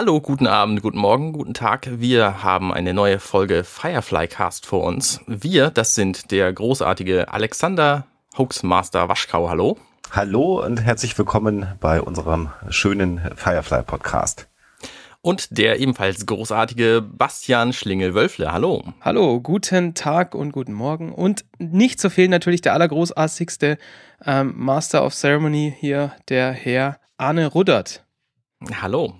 Hallo, guten Abend, guten Morgen, guten Tag. Wir haben eine neue Folge Firefly Cast vor uns. Wir, das sind der großartige Alexander Hoaxmaster Waschkau. Hallo. Hallo und herzlich willkommen bei unserem schönen Firefly Podcast. Und der ebenfalls großartige Bastian Schlingel-Wölfle. Hallo. Hallo, guten Tag und guten Morgen. Und nicht zu fehlen natürlich der allergroßartigste ähm, Master of Ceremony hier, der Herr Arne Ruddert. Hallo.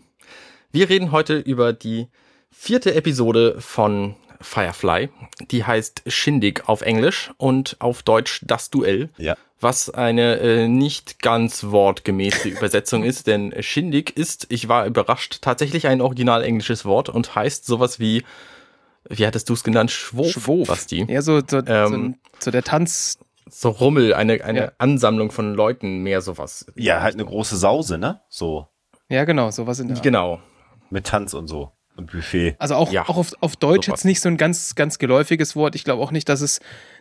Wir reden heute über die vierte Episode von Firefly. Die heißt Shindig auf Englisch und auf Deutsch Das Duell. Ja. Was eine äh, nicht ganz wortgemäße Übersetzung ist, denn Shindig ist, ich war überrascht, tatsächlich ein original englisches Wort und heißt sowas wie, wie hattest du es genannt? Schwof, Schwof. Basti. Ja, so, so, Ähm, so, so der Tanz. So Rummel, eine, eine Ja. Ansammlung von Leuten, mehr sowas. Ja, halt eine große Sause, ne? So Ja, genau, sowas in der Art. Genau. Mit Tanz und so und Buffet. Also auch, Ja, auch auf, auf Deutsch jetzt nicht so ein ganz, ganz geläufiges Wort. Ich glaube auch nicht, dass es,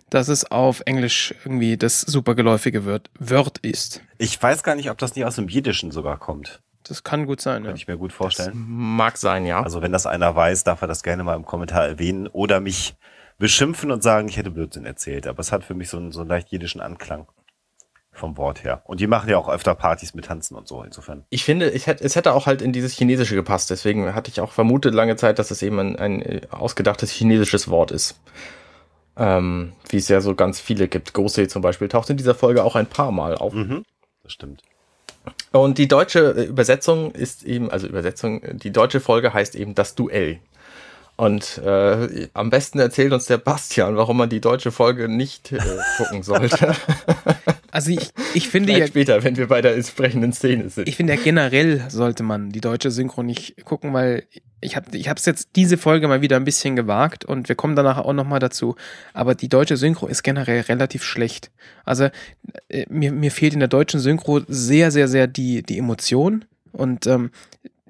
dass es auf Englisch irgendwie das super geläufige Wort, Wort ist. Ich weiß gar nicht, ob das nicht aus dem Jiddischen sogar kommt. Das kann gut sein, ja. Kann ich mir gut vorstellen. Mag sein, ja. Also wenn das einer weiß, darf er das gerne mal im Kommentar erwähnen oder mich beschimpfen und sagen, ich hätte Blödsinn erzählt. Aber es hat für mich so einen, so einen leicht jiddischen Anklang vom Wort her. Und die machen ja auch öfter Partys mit Tanzen und so. Insofern. Ich finde, ich hätte, es hätte auch halt in dieses Chinesische gepasst. Deswegen hatte ich auch vermutet lange Zeit, dass es eben ein, ein äh, ausgedachtes chinesisches Wort ist. Ähm, wie es ja so ganz viele gibt. Gosei zum Beispiel taucht in dieser Folge auch ein paar Mal auf. Mhm. Das stimmt. Und die deutsche äh, Übersetzung ist eben, also Übersetzung, die deutsche Folge heißt eben das Duell. Und äh, am besten erzählt uns der Bastian, warum man die deutsche Folge nicht äh, gucken sollte. Also ich, ich finde ja, später, wenn wir bei der entsprechenden Szene sind. ich finde ja generell sollte man die deutsche Synchro nicht gucken, weil ich habe ich es jetzt diese Folge mal wieder ein bisschen gewagt und wir kommen danach auch nochmal dazu. Aber die deutsche Synchro ist generell relativ schlecht. Also äh, mir, mir fehlt in der deutschen Synchro sehr, sehr, sehr die, die Emotion und ähm,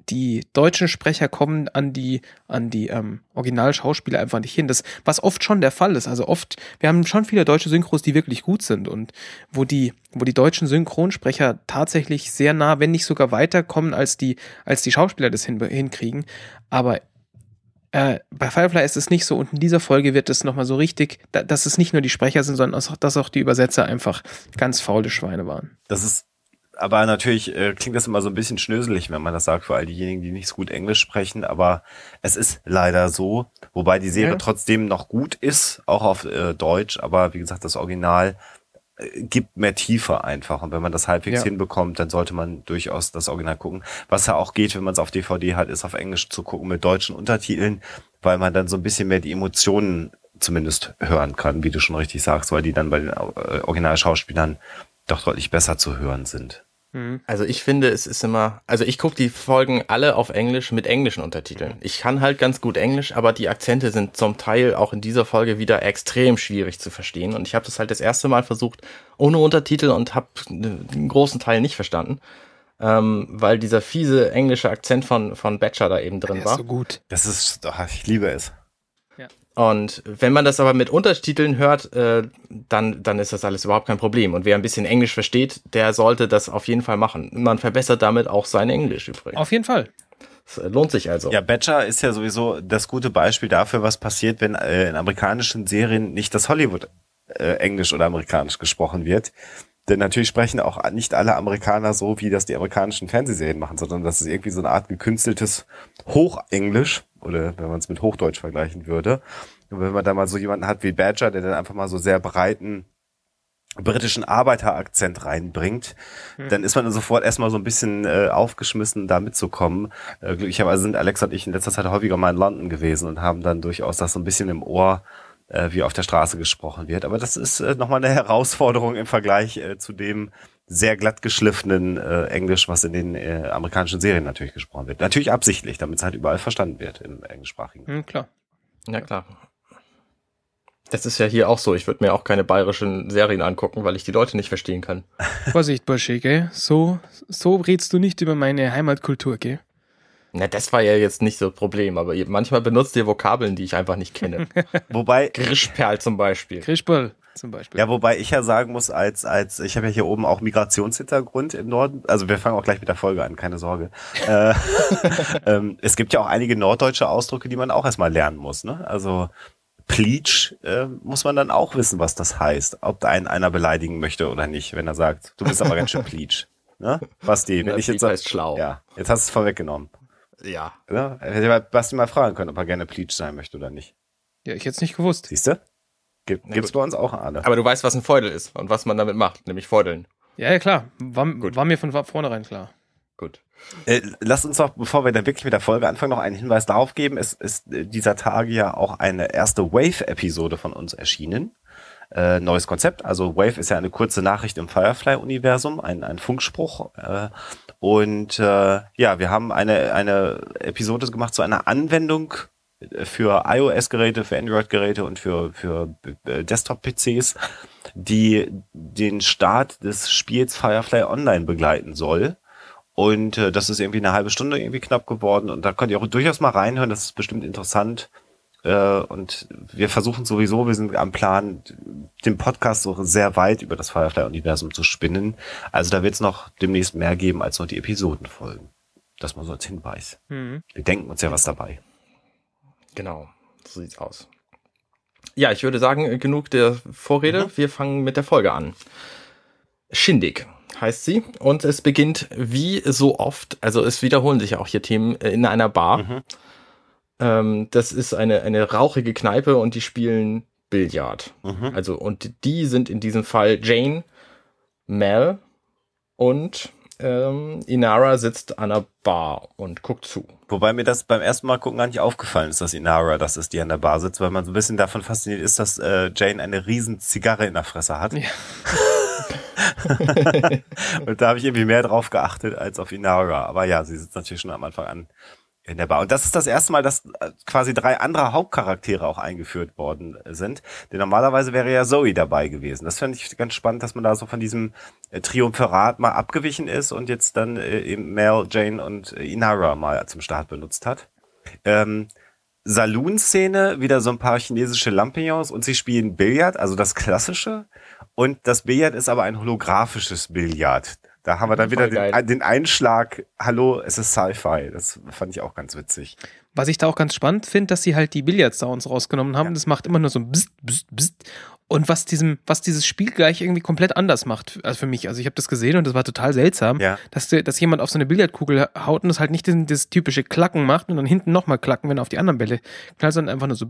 die deutschen Sprecher kommen an die, an die ähm, Originalschauspieler einfach nicht hin. Das, was oft schon der Fall ist. Also oft, wir haben schon viele deutsche Synchros, die wirklich gut sind und wo die, wo die deutschen Synchronsprecher tatsächlich sehr nah, wenn nicht sogar weiterkommen, als die, als die Schauspieler das hin, hinkriegen. Aber äh, bei Firefly ist es nicht so und in dieser Folge wird es nochmal so richtig, da, dass es nicht nur die Sprecher sind, sondern auch, dass auch die Übersetzer einfach ganz faule Schweine waren. Das ist, aber natürlich äh, klingt das immer so ein bisschen schnöselig, wenn man das sagt, für all diejenigen, die nicht so gut Englisch sprechen. Aber es ist leider so, wobei die Serie Ja. trotzdem noch gut ist, auch auf äh, Deutsch. Aber wie gesagt, das Original äh, gibt mehr Tiefe einfach. Und wenn man das halbwegs Ja. hinbekommt, dann sollte man durchaus das Original gucken. Was ja auch geht, wenn man es auf DVD hat, ist auf Englisch zu gucken mit deutschen Untertiteln, weil man dann so ein bisschen mehr die Emotionen zumindest hören kann, wie du schon richtig sagst, weil die dann bei den äh, Originalschauspielern doch deutlich besser zu hören sind. Also ich finde, es ist immer, also ich gucke die Folgen alle auf Englisch mit englischen Untertiteln. Ich kann halt ganz gut Englisch, aber die Akzente sind zum Teil auch in dieser Folge wieder extrem schwierig zu verstehen. Und ich habe das halt das erste Mal versucht ohne Untertitel und habe den großen Teil nicht verstanden, ähm, weil dieser fiese englische Akzent von von Batcher da eben drin Der war. ist so gut. Das ist, ach, ich liebe es. Und wenn man das aber mit Untertiteln hört, äh, dann, dann ist das alles überhaupt kein Problem. Und wer ein bisschen Englisch versteht, der sollte das auf jeden Fall machen. Man verbessert damit auch sein Englisch übrigens. Auf jeden Fall. Es äh, lohnt sich also. Ja, Batcher ist ja sowieso das gute Beispiel dafür, was passiert, wenn äh, in amerikanischen Serien nicht das Hollywood äh, Englisch oder Amerikanisch gesprochen wird. Denn natürlich sprechen auch nicht alle Amerikaner so, wie das die amerikanischen Fernsehserien machen, sondern das ist irgendwie so eine Art gekünsteltes Hochenglisch oder wenn man es mit Hochdeutsch vergleichen würde. Und wenn man da mal so jemanden hat wie Badger, der dann einfach mal so sehr breiten britischen Arbeiterakzent reinbringt, dann ist man sofort erstmal so ein bisschen äh, aufgeschmissen, da mitzukommen. Äh, glücklicherweise sind Alexa und ich in letzter Zeit häufiger mal in London gewesen und haben dann durchaus das so ein bisschen im Ohr, äh, wie auf der Straße gesprochen wird. Aber das ist äh, nochmal eine Herausforderung im Vergleich äh, zu dem sehr glatt geschliffenen äh, Englisch, was in den äh, amerikanischen Serien natürlich gesprochen wird. Natürlich absichtlich, damit es halt überall verstanden wird im englischsprachigen. Hm, klar. Ja, klar. Das ist ja hier auch so. Ich würde mir auch keine bayerischen Serien angucken, weil ich die Leute nicht verstehen kann. Vorsicht, Bursche, gell? So, so redst du nicht über meine Heimatkultur, gell? Na, das war ja jetzt nicht so ein Problem, aber ihr, manchmal benutzt ihr Vokabeln, die ich einfach nicht kenne. Wobei, Grischperl zum Beispiel. Krischball. Zum Beispiel. Ja, wobei ich ja sagen muss, als, als, ich habe ja hier oben auch Migrationshintergrund im Norden, also wir fangen auch gleich mit der Folge an, keine Sorge. äh, ähm, es gibt ja auch einige norddeutsche Ausdrücke, die man auch erstmal lernen muss, ne? Also Pleach äh, muss man dann auch wissen, was das heißt, ob einen einer beleidigen möchte oder nicht, wenn er sagt, du bist aber ganz schön Pleach. Ne? Basti, wenn Ja, ich jetzt heißt schlau. Ja, jetzt hast du es vorweggenommen. Ja. Ne? Hätte ich mal Basti mal fragen können, ob er gerne Pleach sein möchte oder nicht. Ja, ich hätte es nicht gewusst. Siehst du? Gibt, Na gibt's bei uns auch alle. Aber du weißt, was ein Feudel ist und was man damit macht, nämlich Feudeln. Ja, ja, klar. War, Gut. war mir von vornherein klar. Gut. Äh, lasst uns doch, bevor wir dann wirklich mit der Folge anfangen, noch einen Hinweis darauf geben. Es ist äh, dieser Tage ja auch eine erste Wave-Episode von uns erschienen. Äh, neues Konzept. Also Wave ist ja eine kurze Nachricht im Firefly-Universum, ein, ein Funkspruch. Äh, und äh, ja, wir haben eine, eine Episode gemacht zu einer Anwendung für iOS-Geräte, für Android-Geräte und für, für äh, Desktop-PCs, die den Start des Spiels Firefly Online begleiten soll. Und äh, das ist irgendwie eine halbe Stunde irgendwie knapp geworden. Und da könnt ihr auch durchaus mal reinhören. Das ist bestimmt interessant. Äh, und wir versuchen sowieso, wir sind am Plan, den Podcast so sehr weit über das Firefly-Universum zu spinnen. Also da wird es noch demnächst mehr geben als nur die Episodenfolgen. Das mal so als Hinweis. Mhm. Wir denken uns ja was dabei. Genau. So sieht's aus. Ja, ich würde sagen, genug der Vorrede. Wir fangen mit der Folge an. Shindig heißt sie und es beginnt wie so oft, also es wiederholen sich ja auch hier Themen äh, in einer Bar. Mhm. Ähm, das ist eine, eine rauchige Kneipe und die spielen Billard. Mhm. Also, und die sind in diesem Fall Jane, Mel und ähm, Inara sitzt an der Bar und guckt zu. Wobei mir das beim ersten Mal gucken gar nicht aufgefallen ist, dass Inara das ist, die an der Bar sitzt, weil man so ein bisschen davon fasziniert ist, dass äh, Jane eine riesen Zigarre in der Fresse hat. Ja. Und da habe ich irgendwie mehr drauf geachtet als auf Inara. Aber ja, sie sitzt natürlich schon am Anfang an in der Bar. Und das ist das erste Mal, dass äh, quasi drei andere Hauptcharaktere auch eingeführt worden sind. Denn normalerweise wäre ja Zoe dabei gewesen. Das fand ich ganz spannend, dass man da so von diesem äh, Triumvirat mal abgewichen ist und jetzt dann äh, eben Mel, Jane und äh, Inara mal zum Start benutzt hat. Ähm, Saloon-Szene, wieder so ein paar chinesische Lampions und sie spielen Billard, also das klassische. Und das Billard ist aber ein holographisches Billard. Da haben wir dann wieder den, den Einschlag, hallo, es ist Sci-Fi. Das fand ich auch ganz witzig. Was ich da auch ganz spannend finde, dass sie halt die Billard-Sounds rausgenommen haben. Das macht immer nur so ein Bzzt, Bzzt, Bzzt. Und was diesem, was dieses Spiel gleich irgendwie komplett anders macht, also für mich. Also ich habe das gesehen und das war total seltsam, Ja. dass, dass jemand auf so eine Billardkugel haut und das halt nicht diesen, das typische Klacken macht und dann hinten nochmal klacken, wenn er auf die anderen Bälle knallt, sondern einfach nur so.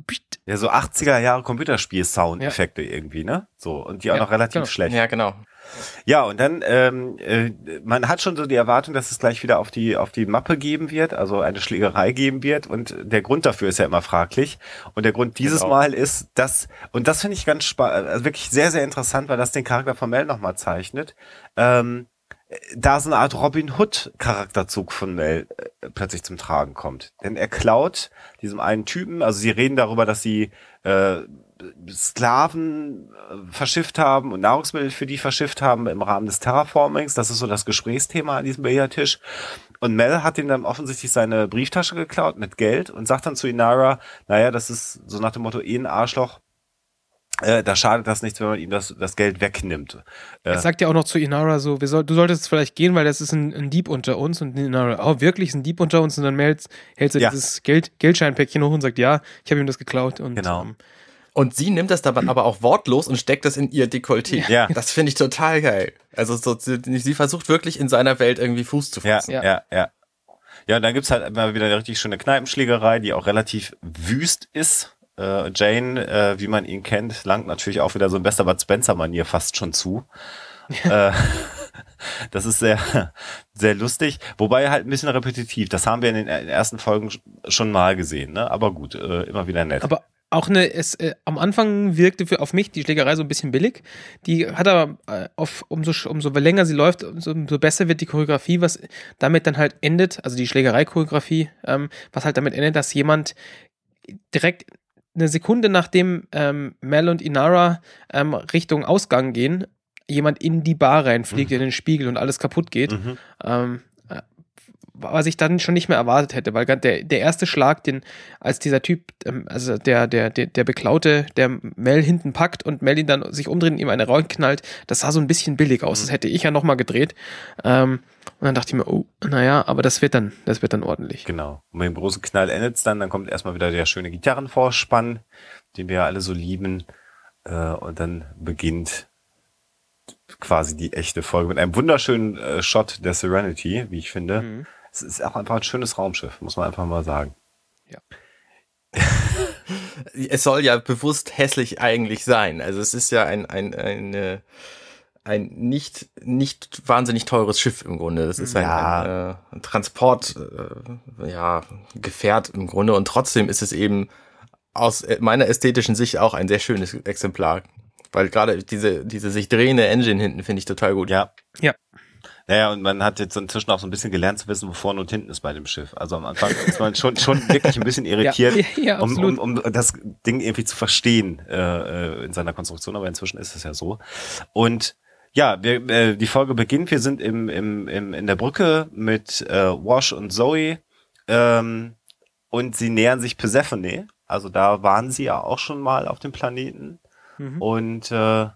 Ja, so 80er Jahre Computerspiel-Soundeffekte irgendwie, ne? So, und die auch Ja, noch relativ genau. schlecht. Ja, genau. Ja, und dann, ähm, äh, man hat schon so die Erwartung, dass es gleich wieder auf die, auf die Mappe geben wird, also eine Schlägerei geben wird. Und der Grund dafür ist ja immer fraglich. Und der Grund dieses Genau. Mal ist, dass, und das finde ich ganz spannend, also wirklich sehr, sehr interessant, weil das den Charakter von Mel nochmal zeichnet. Ähm, da so eine Art Robin Hood Charakterzug von Mel äh, plötzlich zum Tragen kommt. Denn er klaut diesem einen Typen, also sie reden darüber, dass sie äh, Sklaven äh, verschifft haben und Nahrungsmittel für die verschifft haben im Rahmen des Terraformings. Das ist so das Gesprächsthema an diesem Billardtisch. Und Mel hat ihm dann offensichtlich seine Brieftasche geklaut mit Geld und sagt dann zu Inara, naja, das ist so nach dem Motto, eh ein Arschloch. Äh, da schadet das nichts, wenn man ihm das, das Geld wegnimmt. Äh, Er sagt ja auch noch zu Inara so, soll, du solltest vielleicht gehen, weil das ist ein, ein Dieb unter uns. Und Inara, oh, wirklich, ist ein Dieb unter uns? Und dann hält, hält sie Ja. dieses Geld, Geldscheinpäckchen hoch und sagt, ja, ich habe ihm das geklaut. Und, Genau. ähm, Und sie nimmt das dabei aber auch wortlos und steckt das in ihr Dekolleté. Ja. Das finde ich total geil. Also so, sie, versucht wirklich in seiner Welt irgendwie Fuß zu fassen. ja, Ja. ja. Ja, und dann gibt's halt immer wieder eine richtig schöne Kneipenschlägerei, die auch relativ wüst ist. Äh, Jane, äh, wie man ihn kennt, langt natürlich auch wieder so in bester Bud Spencer-Manier fast schon zu. äh, das ist sehr, sehr lustig, wobei halt ein bisschen repetitiv. Das haben wir in den ersten Folgen sch- schon mal gesehen, ne? Aber gut, äh, immer wieder nett. Aber auch eine, es, äh, am Anfang wirkte für, auf mich die Schlägerei so ein bisschen billig. Die hat aber äh, auf, umso, umso länger sie läuft, umso, umso besser wird die Choreografie, was damit dann halt endet, also die Schlägerei-Choreografie, ähm, was halt damit endet, dass jemand direkt eine Sekunde nachdem ähm, Mel und Inara ähm, Richtung Ausgang gehen, jemand in die Bar reinfliegt, in den Spiegel und alles kaputt geht. Mhm. Ähm, äh, was ich dann schon nicht mehr erwartet hätte, weil der, der erste Schlag, den als dieser Typ, ähm, also der, der, der, der Beklaute, der Mel hinten packt und Mel ihn dann sich umdreht und ihm eine Rollen knallt, das sah so ein bisschen billig aus. Mhm. Das hätte ich ja nochmal gedreht. Ähm, und dann dachte ich mir, oh, naja, aber das wird dann, das wird dann ordentlich. Genau. Und mit dem großen Knall endet es dann, dann kommt erstmal wieder der schöne Gitarrenvorspann, den wir ja alle so lieben. Äh, und dann beginnt quasi die echte Folge mit einem wunderschönen äh, Shot der Serenity, wie ich finde. Mhm. Es ist auch einfach ein schönes Raumschiff, muss man einfach mal sagen. Ja. es soll ja bewusst hässlich eigentlich sein. Also es ist ja ein, ein, eine, ein nicht, nicht wahnsinnig teures Schiff im Grunde. Das ist ein, ja. ein, äh, ein Transport, äh, ja, Gefährt im Grunde. Und trotzdem ist es eben aus meiner ästhetischen Sicht auch ein sehr schönes Exemplar. Weil gerade diese, diese sich drehende Engine hinten finde ich total gut. Ja. Ja. Naja, und man hat jetzt inzwischen auch so ein bisschen gelernt zu wissen, wo vorne und hinten ist bei dem Schiff. Also am Anfang ist man schon, schon wirklich ein bisschen irritiert, ja, ja, um, um, um das Ding irgendwie zu verstehen äh, äh, in seiner Konstruktion, aber inzwischen ist es ja so. Und ja, wir, äh, die Folge beginnt, wir sind im, im, im, in der Brücke mit äh, Wash und Zoe ähm, und sie nähern sich Persephone. Also da waren sie ja auch schon mal auf dem Planeten mhm. und äh,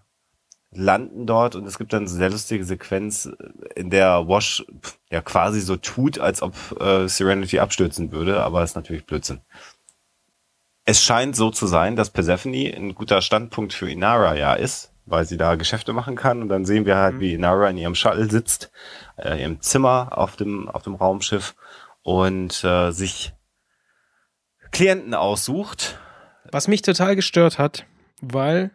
landen dort und es gibt dann eine sehr lustige Sequenz, in der Wash ja quasi so tut, als ob äh, Serenity abstürzen würde, aber ist natürlich Blödsinn. Es scheint so zu sein, dass Persephone ein guter Standpunkt für Inara ja ist, weil sie da Geschäfte machen kann und dann sehen wir halt, mhm. wie Inara in ihrem Shuttle sitzt, äh, im Zimmer auf dem auf dem Raumschiff und äh, sich Klienten aussucht. Was mich total gestört hat, weil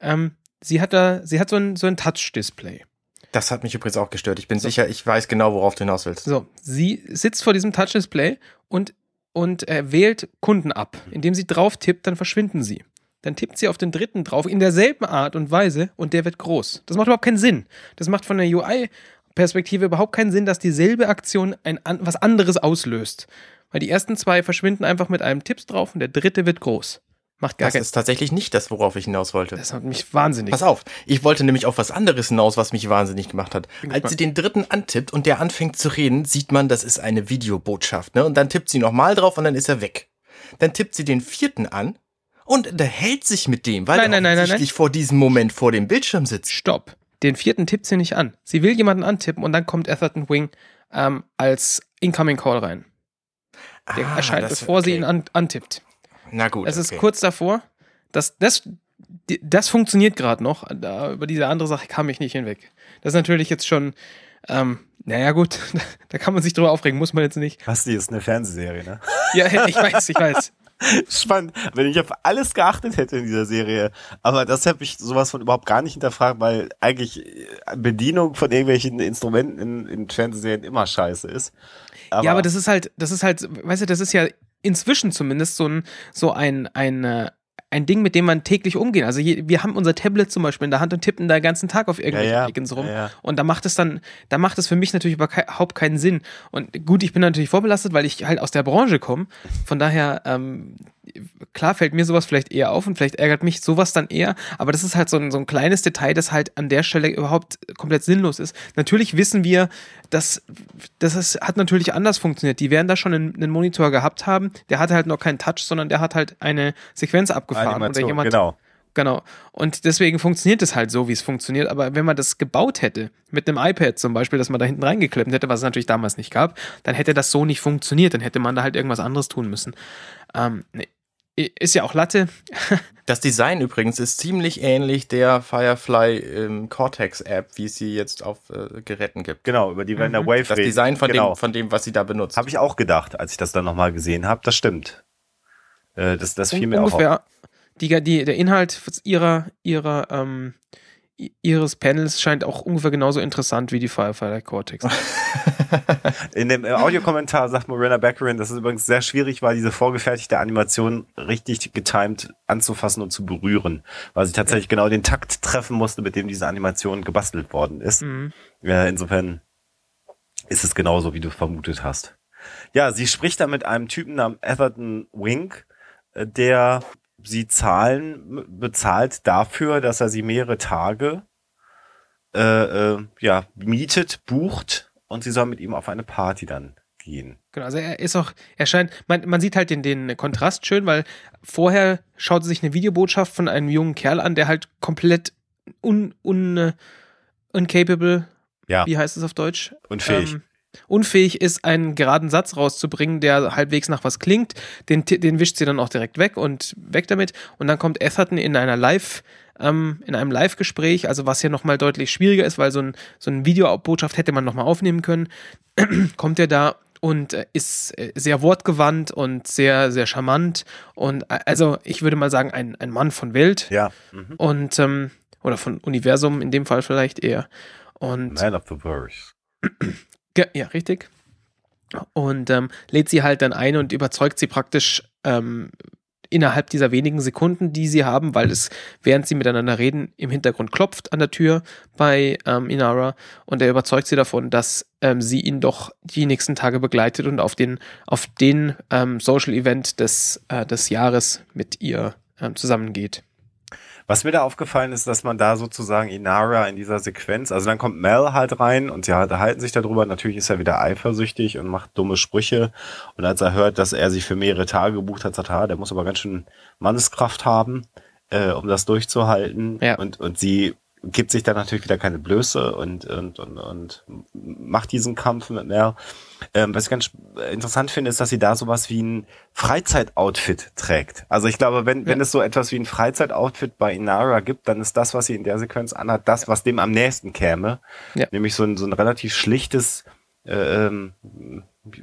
ähm, sie hat da, sie hat so ein, so ein Touch-Display. Das hat mich übrigens auch gestört. Ich bin so. sicher, ich weiß genau, worauf du hinaus willst. So, sie sitzt vor diesem Touch-Display und, und äh, wählt Kunden ab. Indem sie drauf tippt, dann verschwinden sie. Dann tippt sie auf den dritten drauf in derselben Art und Weise und der wird groß. Das macht überhaupt keinen Sinn. Das macht von der UI-Perspektive überhaupt keinen Sinn, dass dieselbe Aktion ein, was anderes auslöst. Weil die ersten zwei verschwinden einfach mit einem Tipps drauf und der dritte wird groß. Macht gar Das ist tatsächlich nicht das, worauf ich hinaus wollte. Das hat mich wahnsinnig. Pass auf, ich wollte nämlich auf was anderes hinaus, was mich wahnsinnig gemacht hat. Als sie den dritten antippt und der anfängt zu reden, sieht man, das ist eine Videobotschaft, ne? Und dann tippt sie nochmal drauf und dann ist er weg. Dann tippt sie den vierten an und unterhält sich mit dem, weil nein, er nein, nein, vor diesem Moment vor dem Bildschirm sitzt. Stopp. Den vierten tippt sie nicht an. Sie will jemanden antippen und dann kommt Etherton Wing ähm, als Incoming Call rein. Der ah, erscheint, bevor okay. sie ihn an, antippt. Na gut. Es ist okay. kurz davor. Das, das, das funktioniert gerade noch. Da, über diese andere Sache kam ich nicht hinweg. Das ist natürlich jetzt schon, ähm, naja gut, da kann man sich drüber aufregen, muss man jetzt nicht. Basti ist eine Fernsehserie, ne? ja, ich weiß, ich weiß. Spannend, wenn ich auf alles geachtet hätte in dieser Serie. Aber das habe ich sowas von überhaupt gar nicht hinterfragt, weil eigentlich Bedienung von irgendwelchen Instrumenten in, in Fernsehserien immer scheiße ist. Aber ja, aber das ist halt, das ist halt, weißt du, das ist ja inzwischen zumindest so ein, so ein, ein, äh, ein Ding, mit dem man täglich umgehen. Also hier, wir haben unser Tablet zum Beispiel in der Hand und tippen da den ganzen Tag auf irgendwelche ja, ja. Icons rum. Ja, und da macht es dann, da macht es für mich natürlich überhaupt keinen Sinn. Und gut, ich bin natürlich vorbelastet, weil ich halt aus der Branche komme. Von daher, ähm, klar fällt mir sowas vielleicht eher auf und vielleicht ärgert mich sowas dann eher, aber das ist halt so ein, so ein kleines Detail, das halt an der Stelle überhaupt komplett sinnlos ist. Natürlich wissen wir, dass, dass es hat natürlich anders funktioniert. Die werden da schon einen, einen Monitor gehabt haben, der hatte halt noch keinen Touch, sondern der hat halt eine Sequenz abgefahren. Animation, jemand, genau. Genau. Und deswegen funktioniert es halt so, wie es funktioniert. Aber wenn man das gebaut hätte, mit einem iPad zum Beispiel, das man da hinten reingeklemmt hätte, was es natürlich damals nicht gab, dann hätte das so nicht funktioniert. Dann hätte man da halt irgendwas anderes tun müssen. Ähm, nee, ist ja auch Latte. das Design übrigens ist ziemlich ähnlich der Firefly ähm, Cortex App, wie es sie jetzt auf äh, Geräten gibt. Genau, über die wir in der Wave Das Design von, genau. dem, von dem, was sie da benutzt. Habe ich auch gedacht, als ich das dann nochmal gesehen habe. Das stimmt. Äh, das das fiel mir ungefähr, auch auf. Die, die, der Inhalt ihrer, ihrer ähm, ihres Panels scheint auch ungefähr genauso interessant wie die Firefly Cortex. In dem äh, Audiokommentar sagt Morena Beckerin, dass es übrigens sehr schwierig war, diese vorgefertigte Animation richtig getimed anzufassen und zu berühren, weil sie tatsächlich genau den Takt treffen musste, mit dem diese Animation gebastelt worden ist. Mhm. Ja, insofern ist es genauso, wie du vermutet hast. Ja, sie spricht da mit einem Typen namens Everton Wink, äh, der sie zahlen, bezahlt dafür, dass er sie mehrere Tage äh, äh, ja, mietet, bucht und sie soll mit ihm auf eine Party dann gehen. Genau, also er ist auch, er scheint, man, man sieht halt den, den Kontrast schön, weil vorher schaut sich eine Videobotschaft von einem jungen Kerl an, der halt komplett un, un, uncapable, Ja. wie heißt es auf Deutsch? Unfähig. Ähm, unfähig ist, einen geraden Satz rauszubringen, der halbwegs nach was klingt. Den, den wischt sie dann auch direkt weg und weg damit. Und dann kommt Etherton in einer Live- ähm, in einem Live-Gespräch, also was hier nochmal deutlich schwieriger ist, weil so ein, so ein Videobotschaft hätte man nochmal aufnehmen können, kommt er da und äh, ist äh, sehr wortgewandt und sehr, sehr charmant und äh, also ich würde mal sagen, ein, ein Mann von Welt ja. Mhm. und ähm, oder von Universum in dem Fall vielleicht eher. Und Man of the Verse. Ge- Ja, richtig. Und ähm, lädt sie halt dann ein und überzeugt sie praktisch ähm, innerhalb dieser wenigen Sekunden, die sie haben, weil es, während sie miteinander reden, im Hintergrund klopft an der Tür bei ähm, Inara und er überzeugt sie davon, dass ähm, sie ihn doch die nächsten Tage begleitet und auf den, auf den ähm, Social Event des, äh, des Jahres mit ihr ähm, zusammengeht. Was mir da aufgefallen ist, dass man da sozusagen Inara in dieser Sequenz, also dann kommt Mel halt rein und sie halten sich darüber. Natürlich ist er wieder eifersüchtig und macht dumme Sprüche. Und als er hört, dass er sich für mehrere Tage gebucht hat, sagt er, "Ah, der muss aber ganz schön Manneskraft haben, äh, um das durchzuhalten. Ja. Und, und sie gibt sich dann natürlich wieder keine Blöße und, und, und, und macht diesen Kampf mit Mel. Ähm, was ich ganz interessant finde, ist, dass sie da sowas wie ein Freizeitoutfit trägt. Also ich glaube, wenn, wenn es so etwas wie ein Freizeitoutfit bei Inara gibt, dann ist das, was sie in der Sequenz anhat, das, was dem am nächsten käme. Ja. Nämlich so ein, so ein relativ schlichtes äh, ähm,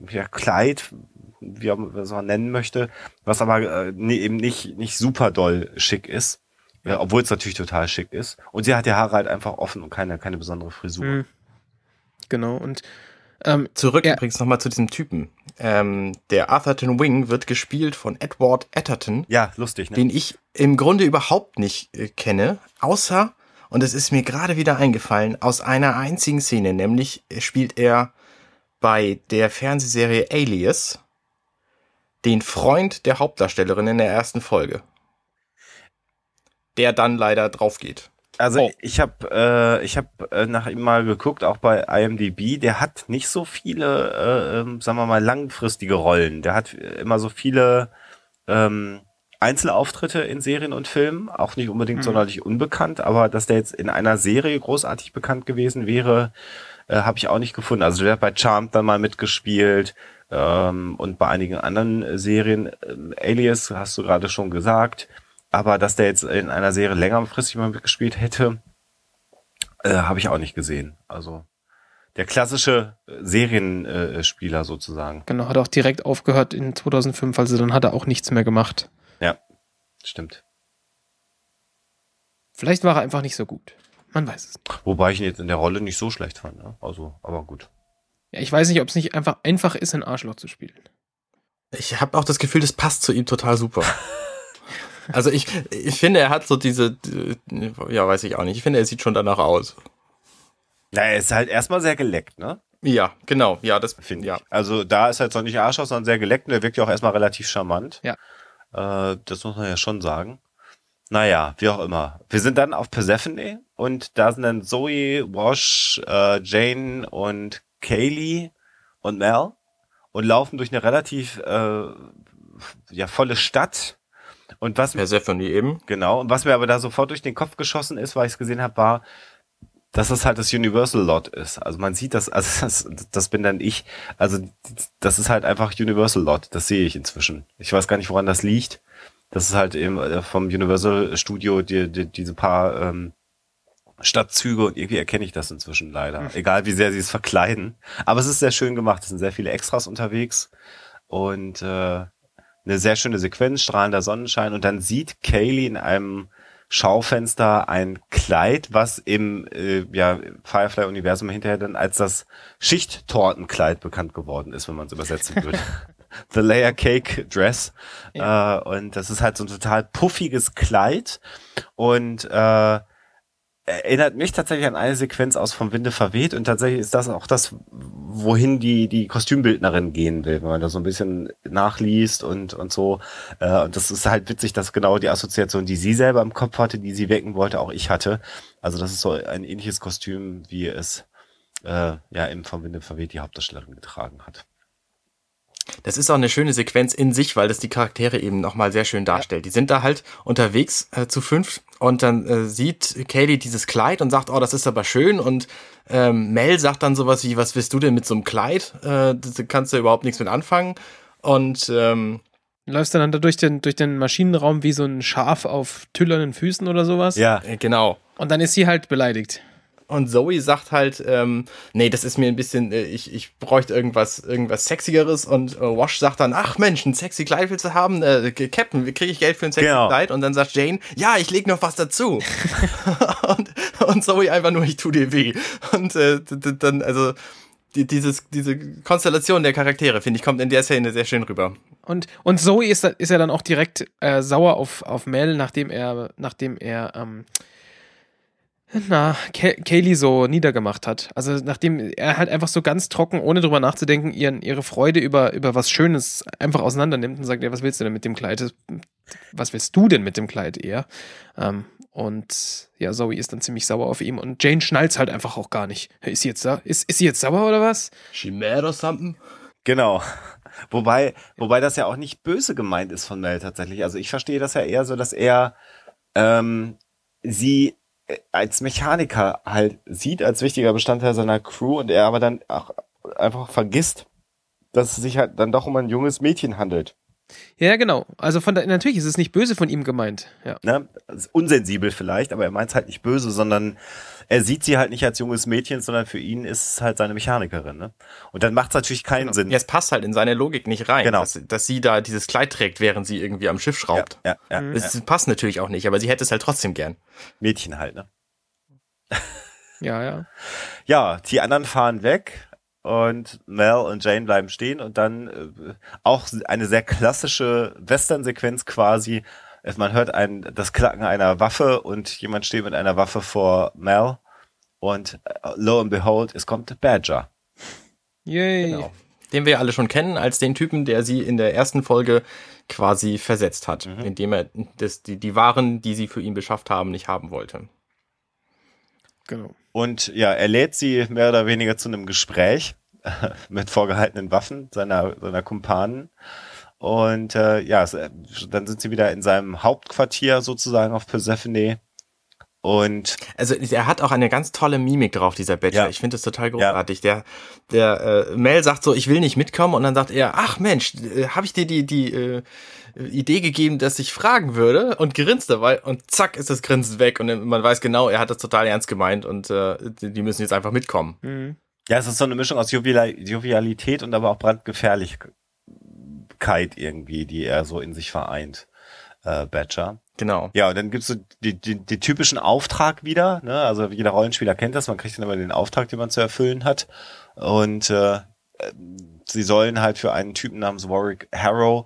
ja, Kleid, wie man es auch nennen möchte, was aber äh, nee, eben nicht, nicht super doll schick ist. Ja, obwohl es natürlich total schick ist. Und sie hat die Haare halt einfach offen und keine, keine besondere Frisur. Hm. Genau, und ähm, Zurück Ja. übrigens nochmal zu diesem Typen. Ähm, der Atherton Wing wird gespielt von Edward Atherton, Ja, lustig, ne? den ich im Grunde überhaupt nicht äh, kenne, außer, und es ist mir gerade wieder eingefallen, aus einer einzigen Szene, nämlich spielt er bei der Fernsehserie Alias den Freund der Hauptdarstellerin in der ersten Folge. Der dann leider drauf geht. Also Oh. ich habe äh, ich habe äh, nach ihm mal geguckt, auch bei IMDb. Der hat nicht so viele, äh, ähm, sagen wir mal, langfristige Rollen. Der hat äh, immer so viele ähm, Einzelauftritte in Serien und Filmen, auch nicht unbedingt Mhm. sonderlich unbekannt, aber dass der jetzt in einer Serie großartig bekannt gewesen wäre, äh, habe ich auch nicht gefunden. Also der hat bei Charmed dann mal mitgespielt ähm, und bei einigen anderen Serien. Ähm, Alias hast du gerade schon gesagt. Aber dass der jetzt in einer Serie längerfristig mal mitgespielt hätte, äh, habe ich auch nicht gesehen. Also der klassische äh, Serienspieler sozusagen. genau, hat auch direkt aufgehört in 2005, also dann hat er auch nichts mehr gemacht. Ja, stimmt. Vielleicht war er einfach nicht so gut. Man weiß es nicht. Wobei ich ihn jetzt in der Rolle nicht so schlecht fand. Ne? Also, aber gut. Ja, ich weiß nicht, ob es nicht einfach einfach ist, ein Arschloch zu spielen. Ich habe auch das Gefühl, das passt zu ihm total super. Also ich, ich finde, er hat so diese, ja, weiß ich auch nicht. Ich finde, er sieht schon danach aus. Na, er ist halt erstmal sehr geleckt, ne? Ja, genau. Ja, das Finde ja. ich. Also da ist halt so nicht Arschloch, sondern sehr geleckt und er wirkt ja auch erstmal relativ charmant. Ja. Äh, das muss man ja schon sagen. Naja, wie auch immer. Wir sind dann auf Persephone und da sind dann Zoe, Wash, äh, Jane und Kaylee und Mel und laufen durch eine relativ äh, ja, volle Stadt. Und was Persephone eben. Genau. Und was mir aber da sofort durch den Kopf geschossen ist, weil ich es gesehen habe, war, dass es halt das Universal Lot ist. Also man sieht das, also das, das bin dann ich. Also das ist halt einfach Universal Lot. Das sehe ich inzwischen. Ich weiß gar nicht, woran das liegt. Das ist halt eben äh, vom Universal Studio die, die, diese paar ähm, Stadtzüge und irgendwie erkenne ich das inzwischen leider. Egal wie sehr sie es verkleiden. Aber es ist sehr schön gemacht. Es sind sehr viele Extras unterwegs und äh, eine sehr schöne Sequenz, strahlender Sonnenschein und dann sieht Kaylee in einem Schaufenster ein Kleid, was im äh, ja, Firefly-Universum hinterher dann als das Schichttortenkleid bekannt geworden ist, wenn man es übersetzen würde. The Layer Cake Dress. Äh, und das ist halt so ein total puffiges Kleid und äh, erinnert mich tatsächlich an eine Sequenz aus Vom Winde verweht und tatsächlich ist das auch das, wohin die, die Kostümbildnerin gehen will, wenn man da so ein bisschen nachliest und, und so. Äh, und das ist halt witzig, dass genau die Assoziation, die sie selber im Kopf hatte, die sie wecken wollte, auch ich hatte. Also das ist so ein ähnliches Kostüm, wie es äh, ja im Vom Winde verweht die Hauptdarstellerin getragen hat. Das ist auch eine schöne Sequenz in sich, weil das die Charaktere eben nochmal sehr schön darstellt. Die sind da halt unterwegs äh, zu fünf und dann äh, sieht Katie dieses Kleid und sagt, oh, das ist aber schön und ähm, Mel sagt dann sowas wie, was willst du denn mit so einem Kleid? Äh, das kannst du überhaupt nichts mit anfangen. Und ähm, Läufst du dann da durch den, durch den Maschinenraum wie so ein Schaf auf tüllernen Füßen oder sowas? Ja. äh, genau. Und dann ist sie halt beleidigt. Und Zoe sagt halt, ähm, nee, das ist mir ein bisschen, äh, ich, ich bräuchte irgendwas, irgendwas Sexigeres. Und äh, Wash sagt dann, ach Mensch, ein sexy Kleid willst du haben? Äh, Captain, kriege ich Geld für ein sexy Genau. Kleid? Und dann sagt Jane, ja, ich leg noch was dazu. und, und Zoe einfach nur, ich tu dir weh. Und äh, dann, also, die, dieses, diese Konstellation der Charaktere, finde ich, kommt in der Szene sehr schön rüber. Und, und Zoe ist, ist ja dann auch direkt äh, sauer auf, auf Mel, nachdem er, nachdem er, ähm, na, Ka Kaylee so niedergemacht hat. Also nachdem er halt einfach so ganz trocken, ohne drüber nachzudenken, ihren, ihre Freude über, über was Schönes einfach auseinander nimmt und sagt, ja, was willst du denn mit dem Kleid? Was willst du denn mit dem Kleid eher? Ähm, und ja, Zoe ist dann ziemlich sauer auf ihm und Jane schnallt's halt einfach auch gar nicht. Ist sie jetzt, ist, ist sie jetzt sauer oder was? She mad or something? Genau. Wobei, wobei das ja auch nicht böse gemeint ist von Mel tatsächlich. Also ich verstehe das ja eher so, dass er ähm, sie als Mechaniker halt sieht, als wichtiger Bestandteil seiner Crew und er aber dann auch einfach vergisst, dass es sich halt dann doch um ein junges Mädchen handelt. Ja, genau. Also von der, natürlich ist es nicht böse von ihm gemeint. Ja. Ne? Das ist unsensibel vielleicht, aber er meint es halt nicht böse, sondern er sieht sie halt nicht als junges Mädchen, sondern für ihn ist es halt seine Mechanikerin. Ne? Und dann macht es natürlich keinen Sinn. Ja, es passt halt in seine Logik nicht rein, Genau. dass, dass sie da dieses Kleid trägt, während sie irgendwie am Schiff schraubt. ja, ja, ja. Es passt natürlich auch nicht, aber sie hätte es halt trotzdem gern. Mädchen halt, ne? Ja, ja. Ja, die anderen fahren weg und Mel und Jane bleiben stehen und dann äh, auch eine sehr klassische Western-Sequenz quasi. Man hört ein, das Klacken einer Waffe und jemand steht mit einer Waffe vor Mel und äh, lo and behold, es kommt Badger. Yay. Genau. Den wir alle schon kennen, als den Typen, der sie in der ersten Folge quasi versetzt hat, indem er das, die, die Waren, die sie für ihn beschafft haben, nicht haben wollte. Genau. Und ja, er lädt sie mehr oder weniger zu einem Gespräch mit vorgehaltenen Waffen seiner, seiner Kumpanen. Und äh, ja, äh, dann sind sie wieder in seinem Hauptquartier sozusagen auf Persephone. Und Also er hat auch eine ganz tolle Mimik drauf, dieser Badger. Ja. Ich finde das total großartig. Der, der äh, Mel sagt so, ich will nicht mitkommen und dann sagt er, ach Mensch, äh, habe ich dir die, die äh, Idee gegeben, dass ich fragen würde und grinst dabei und zack ist das Grinsen weg und man weiß genau, er hat das total ernst gemeint und äh, die müssen jetzt einfach mitkommen. Mhm. ja, es ist so eine Mischung aus Jovial Jovialität und aber auch Brandgefährlichkeit irgendwie, die er so in sich vereint, äh, Badger. Genau. Ja, und dann gibt's so die, die, die typischen Auftrag wieder. Ne? Also jeder Rollenspieler kennt das. Man kriegt dann immer den Auftrag, den man zu erfüllen hat. Und äh, sie sollen halt für einen Typen namens Warwick Harrow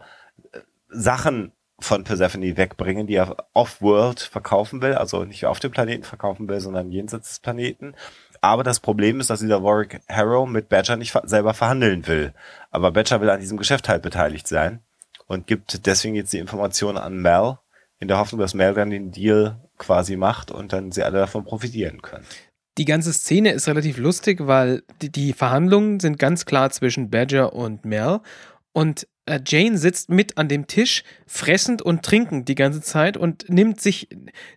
Sachen von Persephone wegbringen, die er off-world verkaufen will. Also nicht auf dem Planeten verkaufen will, sondern jenseits des Planeten. Aber das Problem ist, dass dieser Warwick Harrow mit Badger nicht selber verhandeln will. Aber Badger will an diesem Geschäft halt beteiligt sein und gibt deswegen jetzt die Informationen an Mel, in der Hoffnung, dass Mel dann den Deal quasi macht und dann sie alle davon profitieren können. Die ganze Szene ist relativ lustig, weil die, Verhandlungen sind ganz klar zwischen Badger und Mel. Und Jane sitzt mit an dem Tisch, fressend und trinkend die ganze Zeit und nimmt sich,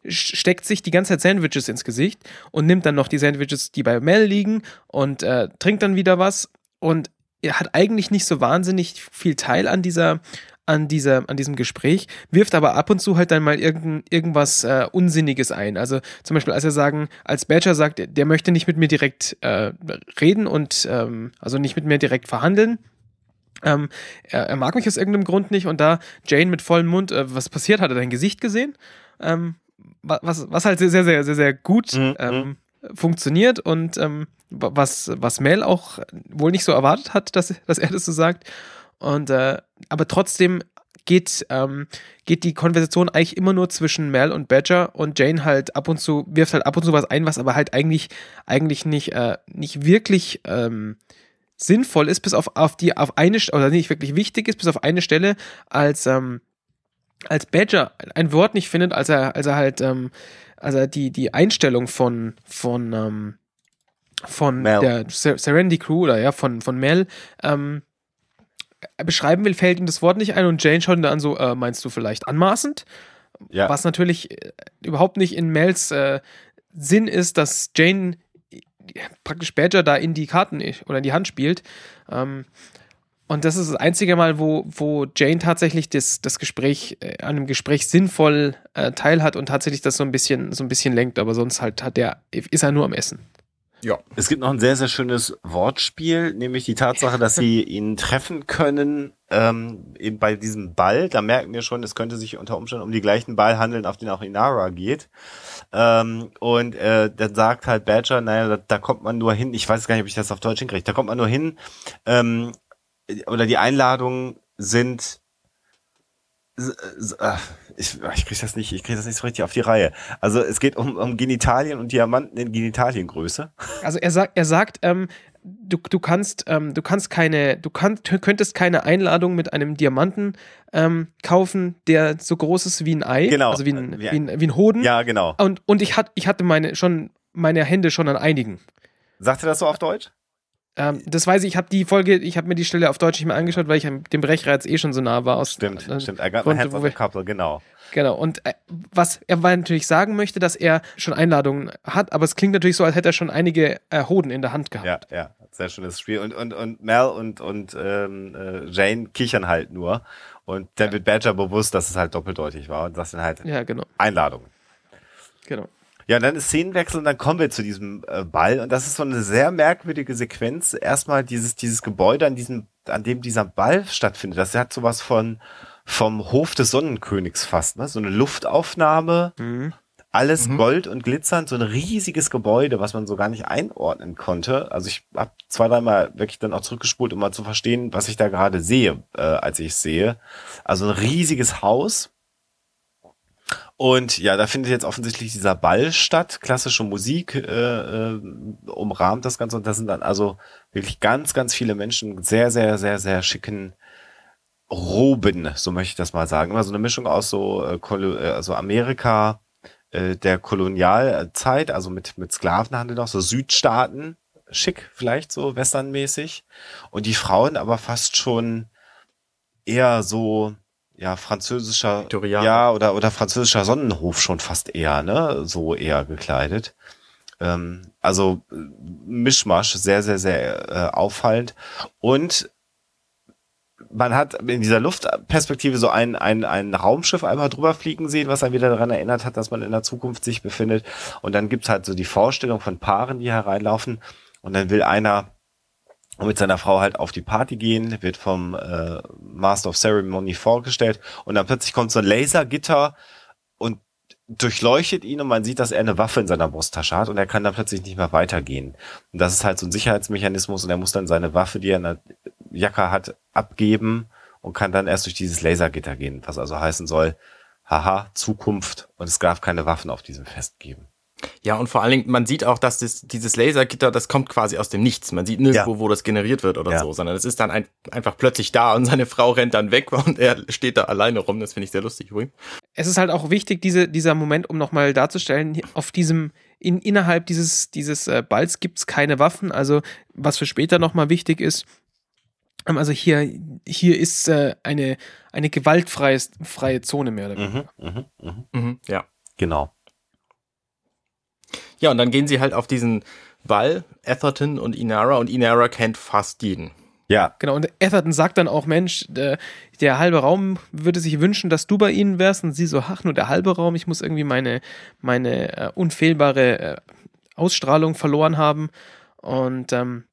steckt sich die ganze Zeit Sandwiches ins Gesicht und nimmt dann noch die Sandwiches, die bei Mel liegen und äh, trinkt dann wieder was. Und hat eigentlich nicht so wahnsinnig viel Teil an dieser, an dieser, an diesem Gespräch, wirft aber ab und zu halt dann mal irgend, irgendwas äh, Unsinniges ein. Also zum Beispiel, als er sagen, als Badger sagt, der- der möchte nicht mit mir direkt äh, reden und ähm, also nicht mit mir direkt verhandeln. Ähm, er, er mag mich aus irgendeinem Grund nicht und da Jane mit vollem Mund, äh, was passiert, hat er dein Gesicht gesehen? Ähm, wa- was, was halt sehr, sehr, sehr, sehr, sehr gut Mhm, ähm, funktioniert und ähm, wa- was, was Mel auch wohl nicht so erwartet hat, dass, dass er das so sagt. Und äh, aber trotzdem geht, ähm, geht die Konversation eigentlich immer nur zwischen Mel und Badger und Jane halt ab und zu, wirft halt ab und zu was ein, was aber halt eigentlich, eigentlich nicht, äh, nicht wirklich ähm, sinnvoll ist, bis auf, auf die, auf eine, oder nicht wirklich wichtig ist, bis auf eine Stelle, als, ähm, als Badger ein Wort nicht findet, als er, als er halt, ähm, als er die, die Einstellung von, von, ähm, von Mel. der Ser Serenity Crew oder ja, von, von Mel, ähm, beschreiben will, fällt ihm das Wort nicht ein und Jane schaut ihn da an so, äh, meinst du vielleicht anmaßend? Ja. Was natürlich äh, überhaupt nicht in Mels äh, Sinn ist, dass Jane praktisch Badger da in die Karten oder in die Hand spielt. Ähm, und das ist das einzige Mal, wo, wo Jane tatsächlich das, das Gespräch, äh, an einem Gespräch sinnvoll äh, teilhat und tatsächlich das so ein bisschen, so ein bisschen lenkt, aber sonst halt hat der, ist er nur am Essen. Ja. Es gibt noch ein sehr, sehr schönes Wortspiel, nämlich die Tatsache, dass sie ihn treffen können, ähm, eben bei diesem Ball. Da merken wir schon, es könnte sich unter Umständen um die gleichen Ball handeln, auf den auch Inara geht. Ähm, und äh, dann sagt halt Badger, naja, da, da kommt man nur hin, ich weiß gar nicht, ob ich das auf Deutsch hinkriege, da kommt man nur hin, ähm, oder die Einladungen sind ich, ich kriege das nicht, ich kriege das nicht so richtig auf die Reihe. Also es geht um, um Genitalien und Diamanten in Genitaliengröße. Also er sagt, er sagt, ähm, du, du kannst, ähm, du kannst keine, du kannst, könntest keine Einladung mit einem Diamanten ähm, kaufen, der so groß ist wie ein Ei, genau. also wie ein, wie ein, wie ein Hoden. Ja, genau. Und, und ich, hat, ich hatte meine schon meine Hände schon an einigen. Sagt er das so auf Deutsch? Ähm, das weiß ich, ich habe die Folge, ich habe mir die Stelle auf Deutsch nicht mehr angeschaut, weil ich dem Brechreiz eh schon so nah war. Aus, stimmt, äh, stimmt. I got my hands on the couple, genau. Genau, und äh, was er natürlich sagen möchte, dass er schon Einladungen hat, aber es klingt natürlich so, als hätte er schon einige äh, Hoden in der Hand gehabt. Ja, ja, sehr schönes Spiel. Und, und, und Mel und, und ähm, äh, Jane kichern halt nur. Und dann ja. wird Badger bewusst, dass es halt doppeldeutig war und sagt dann halt ja, genau. Einladungen. Genau. Ja, und dann ist Szenenwechsel und dann kommen wir zu diesem äh, Ball und das ist so eine sehr merkwürdige Sequenz. Erstmal dieses, dieses Gebäude, an diesem, an dem dieser Ball stattfindet. Das hat sowas von, vom Hof des Sonnenkönigs fast, ne? So eine Luftaufnahme. Mhm. Alles mhm. Gold und glitzernd, so ein riesiges Gebäude, was man so gar nicht einordnen konnte. Also ich habe zwei, dreimal wirklich dann auch zurückgespult, um mal zu verstehen, was ich da gerade sehe, äh, als ich es sehe. Also ein riesiges Haus, und ja, da findet jetzt offensichtlich dieser Ball statt. Klassische Musik äh, äh, umrahmt das Ganze und da sind dann also wirklich ganz, ganz viele Menschen sehr, sehr, sehr, sehr schicken Roben, so möchte ich das mal sagen. Immer so eine Mischung aus so äh, äh also Amerika äh, der Kolonialzeit, also mit mit Sklavenhandel noch, so Südstaaten, schick vielleicht so westernmäßig und die Frauen aber fast schon eher so ja, französischer, Victorianer. ja, oder, oder französischer Sonnenhof schon fast eher, ne, so eher gekleidet. Ähm, also Mischmasch, sehr, sehr, sehr äh, auffallend. Und man hat in dieser Luftperspektive so ein, ein, ein Raumschiff einmal drüber fliegen sehen, was einen wieder daran erinnert hat, dass man in der Zukunft sich befindet. Und dann gibt's halt so die Vorstellung von Paaren, die hereinlaufen. Und dann will einer und mit seiner Frau halt auf die Party gehen, wird vom äh, Master of Ceremony vorgestellt und dann plötzlich kommt so ein Lasergitter und durchleuchtet ihn und man sieht, dass er eine Waffe in seiner Brusttasche hat und er kann dann plötzlich nicht mehr weitergehen. Und das ist halt so ein Sicherheitsmechanismus und er muss dann seine Waffe, die er in der Jacke hat, abgeben und kann dann erst durch dieses Lasergitter gehen, was also heißen soll, haha, Zukunft und es darf keine Waffen auf diesem Fest geben. Ja, und vor allen Dingen, man sieht auch, dass das, dieses Lasergitter, das kommt quasi aus dem Nichts. Man sieht nirgendwo, ja. wo das generiert wird oder ja. so, sondern es ist dann ein, einfach plötzlich da und seine Frau rennt dann weg und er steht da alleine rum. Das finde ich sehr lustig übrigens. Es ist halt auch wichtig, diese, dieser Moment, um nochmal darzustellen, auf diesem, in, innerhalb dieses, dieses äh, Balls gibt es keine Waffen. Also, was für später nochmal wichtig ist, ähm, also hier, hier ist äh, eine, eine gewaltfreie freie Zone mehr oder weniger. Mhm, mh, mh. Mhm, ja. Genau. Ja, und dann gehen sie halt auf diesen Ball, Atherton und Inara, und Inara kennt fast jeden. Ja. Genau, und Atherton sagt dann auch, Mensch, der, der, halbe Raum würde sich wünschen, dass du bei ihnen wärst. Und sie so, ach, nur der halbe Raum, ich muss irgendwie meine, meine äh, unfehlbare äh, Ausstrahlung verloren haben. Und ähm,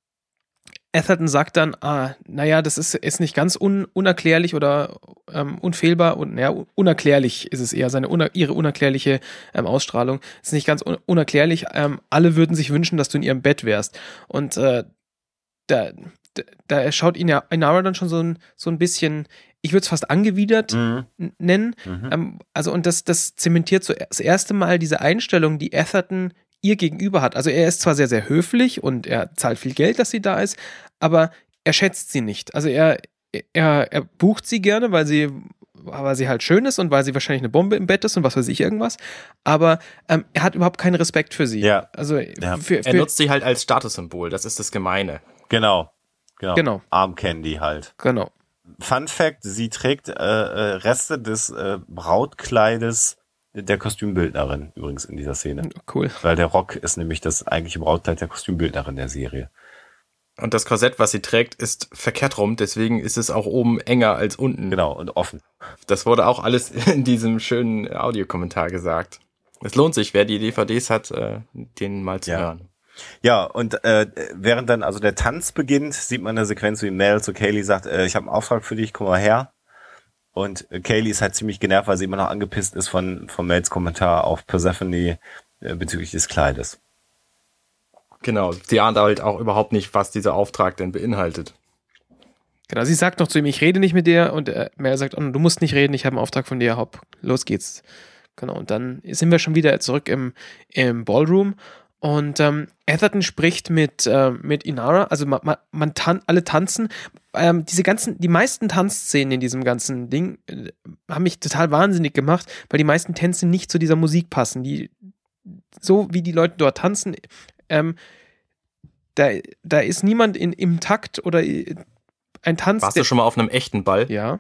Atherton sagt dann, ah, naja, das ist, ist nicht ganz un, unerklärlich oder ähm, unfehlbar und naja, unerklärlich ist es eher, seine uner, ihre unerklärliche ähm, Ausstrahlung ist nicht ganz un, unerklärlich. Ähm, alle würden sich wünschen, dass du in ihrem Bett wärst. Und äh, da, da schaut ihn ja Inara dann schon so ein, so ein bisschen, ich würde es fast angewidert mhm. nennen. Mhm. Ähm, also, und das, das zementiert so das erste Mal diese Einstellung, die Atherton ihr gegenüber hat. Also er ist zwar sehr, sehr höflich und er zahlt viel Geld, dass sie da ist, aber er schätzt sie nicht. Also er, er, er bucht sie gerne, weil sie, weil sie halt schön ist und weil sie wahrscheinlich eine Bombe im Bett ist und was weiß ich irgendwas. Aber ähm, er hat überhaupt keinen Respekt für sie. Ja. Also ja. Für, für er nutzt sie halt als Statussymbol. Das ist das Gemeine. Genau. Genau. genau. Arm Candy halt. Genau. Fun Fact, sie trägt äh, äh, Reste des äh, Brautkleides der Kostümbildnerin übrigens in dieser Szene. Cool. Weil der Rock ist nämlich das eigentliche Brautkleid der Kostümbildnerin der Serie. Und das Korsett, was sie trägt, ist verkehrt rum, deswegen ist es auch oben enger als unten. Genau, und offen. Das wurde auch alles in diesem schönen Audiokommentar gesagt. Es lohnt sich, wer die DVDs hat, äh, den mal zu Ja. hören. Ja, und äh, während dann also der Tanz beginnt, sieht man eine Sequenz, wie Mel zu Kaylee sagt, äh, ich habe einen Auftrag für dich, komm mal her. Und äh, Kaylee ist halt ziemlich genervt, weil sie immer noch angepisst ist von, von Mels Kommentar auf Persephone äh, bezüglich des Kleides. Genau, sie ahnt halt auch überhaupt nicht, was dieser Auftrag denn beinhaltet. Genau, sie sagt noch zu ihm, ich rede nicht mit dir und äh, Mel sagt, oh, du musst nicht reden, ich habe einen Auftrag von dir, hopp, los geht's. Genau, und dann sind wir schon wieder zurück im, im Ballroom und ähm, Atherton spricht mit, äh, mit Inara, also man, man, man tan alle tanzen. Ähm, diese ganzen, die meisten Tanzszenen in diesem ganzen Ding äh, haben mich total wahnsinnig gemacht, weil die meisten Tänze nicht zu dieser Musik passen. Die, so wie die Leute dort tanzen, ähm, da, da ist niemand in, im Takt oder äh, ein Tanz. Warst du schon mal auf einem echten Ball? ja.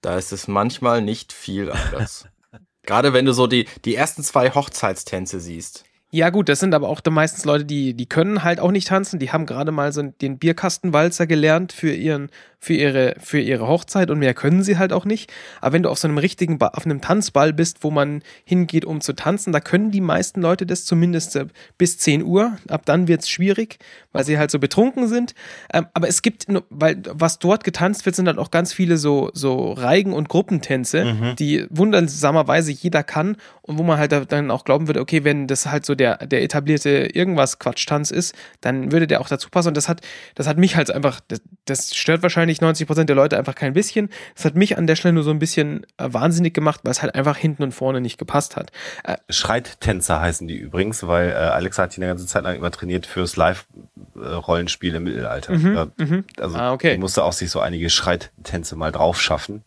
Da ist es manchmal nicht viel anders. Gerade wenn du so die, die ersten zwei Hochzeitstänze siehst. Ja, gut, das sind aber auch meistens Leute, die, die können halt auch nicht tanzen. Die haben gerade mal so den Bierkastenwalzer gelernt für ihren, für ihre, für ihre Hochzeit und mehr können sie halt auch nicht. Aber wenn du auf so einem richtigen, ba auf einem Tanzball bist, wo man hingeht, um zu tanzen, da können die meisten Leute das zumindest äh, bis 10 Uhr. Ab dann wird's schwierig, weil sie halt so betrunken sind. Ähm, aber es gibt, weil was dort getanzt wird, sind halt auch ganz viele so, so Reigen- und Gruppentänze, die wundersamerweise jeder kann und wo man halt da- dann auch glauben würde, okay, wenn das halt so der, der etablierte irgendwas Quatschtanz ist, dann würde der auch dazu passen. Und das hat, das hat mich halt einfach, das, das stört wahrscheinlich 90 Prozent der Leute einfach kein bisschen. Das hat mich an der Stelle nur so ein bisschen äh, wahnsinnig gemacht, weil es halt einfach hinten und vorne nicht gepasst hat. Äh, Schreittänzer heißen die übrigens, weil äh, Alexa hat die eine ganze Zeit lang immer trainiert fürs Live-Rollenspiel im Mittelalter. Ja, Also Ah, okay. die musste auch sich so einige Schreittänze mal drauf schaffen.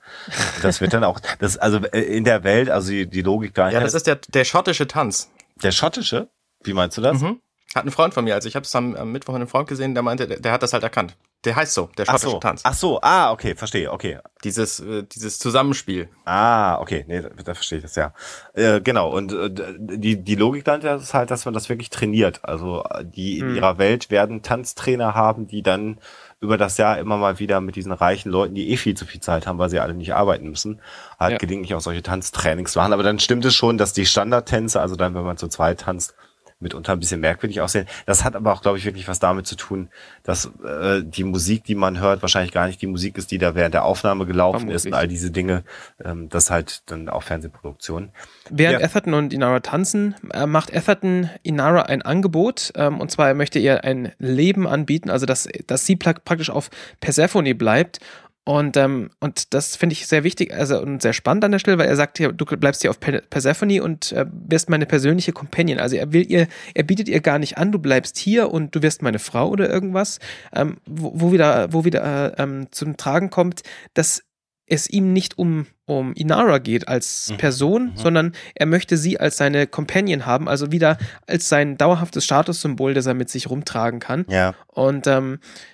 Das wird dann auch, das also äh, in der Welt, also die, die Logik da. Ja, das ist der, der schottische Tanz. Der schottische. Wie meinst du das? Mhm. Hat ein Freund von mir, also ich habe es am, am Mittwoch mit einem Freund gesehen, der meinte, der, der hat das halt erkannt. Der heißt so, der Ach schottische so. Tanz. Ach so, ah, okay, verstehe, okay. Dieses, äh, dieses Zusammenspiel. Ah, okay, nee, da, da verstehe ich das ja. Äh, genau, und äh, die, die Logik dahinter ist halt, dass man das wirklich trainiert. Also äh, die in Mhm. ihrer Welt werden Tanztrainer haben, die dann über das Jahr immer mal wieder mit diesen reichen Leuten, die eh viel zu viel Zeit haben, weil sie alle nicht arbeiten müssen, halt Ja. gelegentlich auch solche Tanztrainings machen. Aber dann stimmt es schon, dass die Standardtänze, also dann, wenn man zu zweit tanzt, mitunter ein bisschen merkwürdig aussehen. Das hat aber auch, glaube ich, wirklich was damit zu tun, dass äh, die Musik, die man hört, wahrscheinlich gar nicht die Musik ist, die da während der Aufnahme gelaufen ist und Vermutlich. all diese Dinge. Ähm, das halt dann auch Fernsehproduktion. Während Ja. Atherton und Inara tanzen, äh, macht Atherton Inara ein Angebot. Ähm, und zwar, er möchte ihr ein Leben anbieten, also dass, dass sie praktisch auf Persephone bleibt. Und, ähm, und das finde ich sehr wichtig also, und sehr spannend an der Stelle, weil er sagt hier, du bleibst hier auf Per- Persephone und äh, wirst meine persönliche Companion. Also er will ihr, er bietet ihr gar nicht an, du bleibst hier und du wirst meine Frau oder irgendwas, ähm, wo, wo wieder, wo wieder äh, ähm, zum Tragen kommt, dass es ihm nicht um, um Inara geht als Mhm. Person, sondern er möchte sie als seine Companion haben, also wieder als sein dauerhaftes Statussymbol, das er mit sich rumtragen kann. Ja. Und ähm, äh,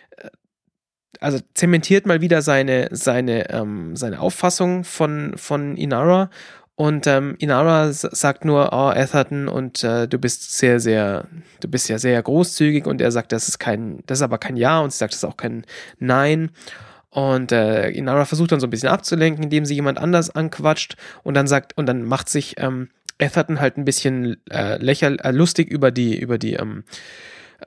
also zementiert mal wieder seine, seine, ähm, seine Auffassung von, von Inara. Und ähm, Inara sagt nur, oh, Atherton, und äh, du bist sehr, sehr, du bist ja sehr großzügig. Und er sagt, das ist kein, das ist aber kein Ja. Und sie sagt, das ist auch kein Nein. Und äh, Inara versucht dann so ein bisschen abzulenken, indem sie jemand anders anquatscht. Und dann sagt, und dann macht sich ähm, Atherton halt ein bisschen äh, lächerlich, äh, lustig über die, über die, ähm,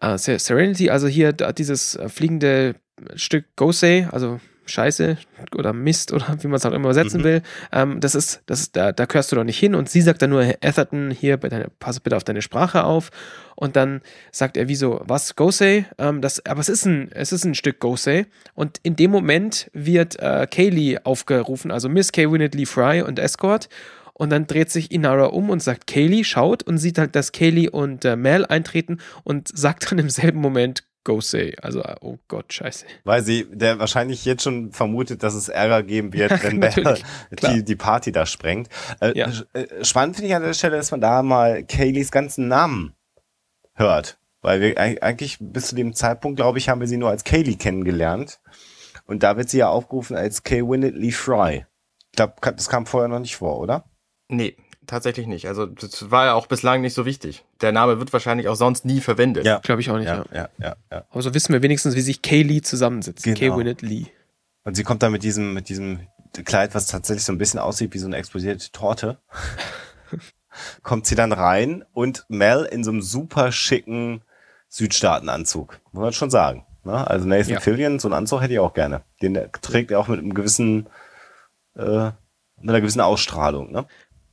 äh, Se- Serenity, also hier dieses äh, fliegende Stück Gosei, also Scheiße oder Mist oder wie man es auch immer übersetzen Mhm. will, ähm, das ist, das ist, da, da gehörst du doch nicht hin. Und sie sagt dann nur, Atherton, hier, bei deine, pass bitte auf deine Sprache auf. Und dann sagt er, wieso, was, Gosei? Ähm, das, aber es ist ein, es ist ein Stück Gosei. Und in dem Moment wird äh, Kaylee aufgerufen, also Miss Kay Winnet Lee Fry und Escort. Und dann dreht sich Inara um und sagt, Kaylee schaut und sieht halt, dass Kaylee und äh, Mel eintreten und sagt dann im selben Moment, go say. Also, oh Gott, scheiße. Weil sie, der wahrscheinlich jetzt schon vermutet, dass es Ärger geben wird, wenn klar. die, die Party da sprengt. Äh, Ja. äh, Spannend finde ich an der Stelle, dass man da mal Kayleys ganzen Namen hört. Weil wir eig- eigentlich bis zu dem Zeitpunkt, glaube ich, haben wir sie nur als Kaylee kennengelernt. Und da wird sie ja aufgerufen als Kay Winnett Lee Fry. Ich glaube, das kam vorher noch nicht vor, oder? Nee, tatsächlich nicht. Also das war ja auch bislang nicht so wichtig. Der Name wird wahrscheinlich auch sonst nie verwendet. Ja. Glaube ich auch nicht, Ja, ja. ja, ja, ja. Aber so wissen wir wenigstens, wie sich Kay Lee zusammensetzt. Genau. Kay Winnett Lee. Und sie kommt da mit diesem, mit diesem Kleid, was tatsächlich so ein bisschen aussieht wie so eine explodierte Torte. kommt sie dann rein und Mel in so einem super schicken Südstaatenanzug. Muss man schon sagen. Ne? Also Nathan Ja. Fillion, so einen Anzug hätte ich auch gerne. Den trägt er auch mit einem gewissen, äh, mit einer gewissen Ausstrahlung. Ne?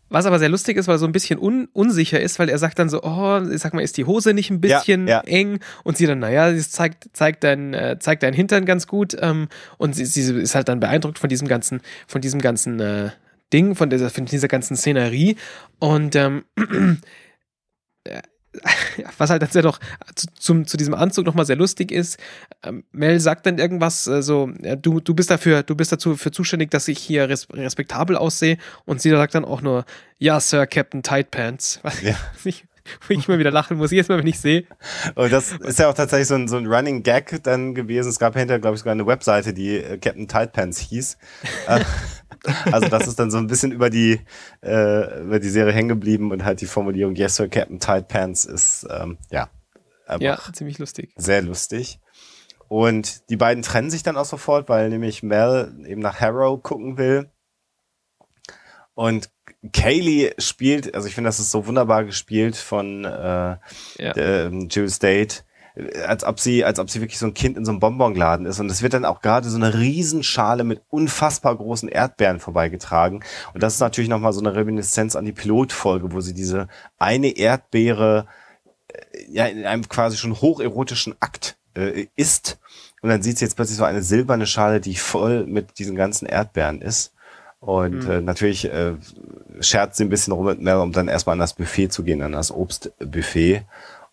Was aber sehr lustig ist, weil er so ein bisschen un unsicher ist, weil er sagt dann so, oh, ich sag mal, ist die Hose nicht ein bisschen Ja, ja. eng? Und sie dann, naja, es zeigt, zeigt dein, äh, zeigt dein Hintern ganz gut. Ähm, und sie, sie ist halt dann beeindruckt von diesem ganzen, von diesem ganzen äh, Ding, von dieser, von dieser ganzen Szenerie. Und ähm, äh, was halt dann sehr doch zu, zum, zu diesem Anzug nochmal sehr lustig ist, ähm, Mel sagt dann irgendwas, äh, so, du, du bist dafür, du bist dazu für zuständig, dass ich hier res respektabel aussehe. Und sie sagt dann auch nur, ja, Sir, Captain Tight Pants. Was Ja. ich, wo ich immer wieder lachen muss, jedes Mal, wenn ich sehe. Und das ist ja auch tatsächlich so ein, so ein Running Gag dann gewesen. Es gab hinterher, glaube ich, sogar eine Webseite, die äh, Captain Tight Pants hieß. Äh, also das ist dann so ein bisschen über die, äh, über die Serie hängen geblieben und halt die Formulierung Yes, Sir, Captain Tight Pants ist, ähm, ja, Ja, ziemlich lustig. sehr lustig. Und die beiden trennen sich dann auch sofort, weil nämlich Mel eben nach Harrow gucken will. Und Kaylee spielt, also ich finde, das ist so wunderbar gespielt von äh, Ja. ähm, Jill State, äh, als ob sie, als ob sie wirklich so ein Kind in so einem Bonbonladen ist. Und es wird dann auch gerade so eine Riesenschale mit unfassbar großen Erdbeeren vorbeigetragen. Und das ist natürlich nochmal so eine Reminiszenz an die Pilotfolge, wo sie diese eine Erdbeere äh, ja in einem quasi schon hocherotischen Akt äh, isst. Und dann sieht sie jetzt plötzlich so eine silberne Schale, die voll mit diesen ganzen Erdbeeren ist. Und Mhm. äh, natürlich äh, scherzt sie ein bisschen rum mit Mel, um dann erstmal an das Buffet zu gehen, an das Obstbuffet.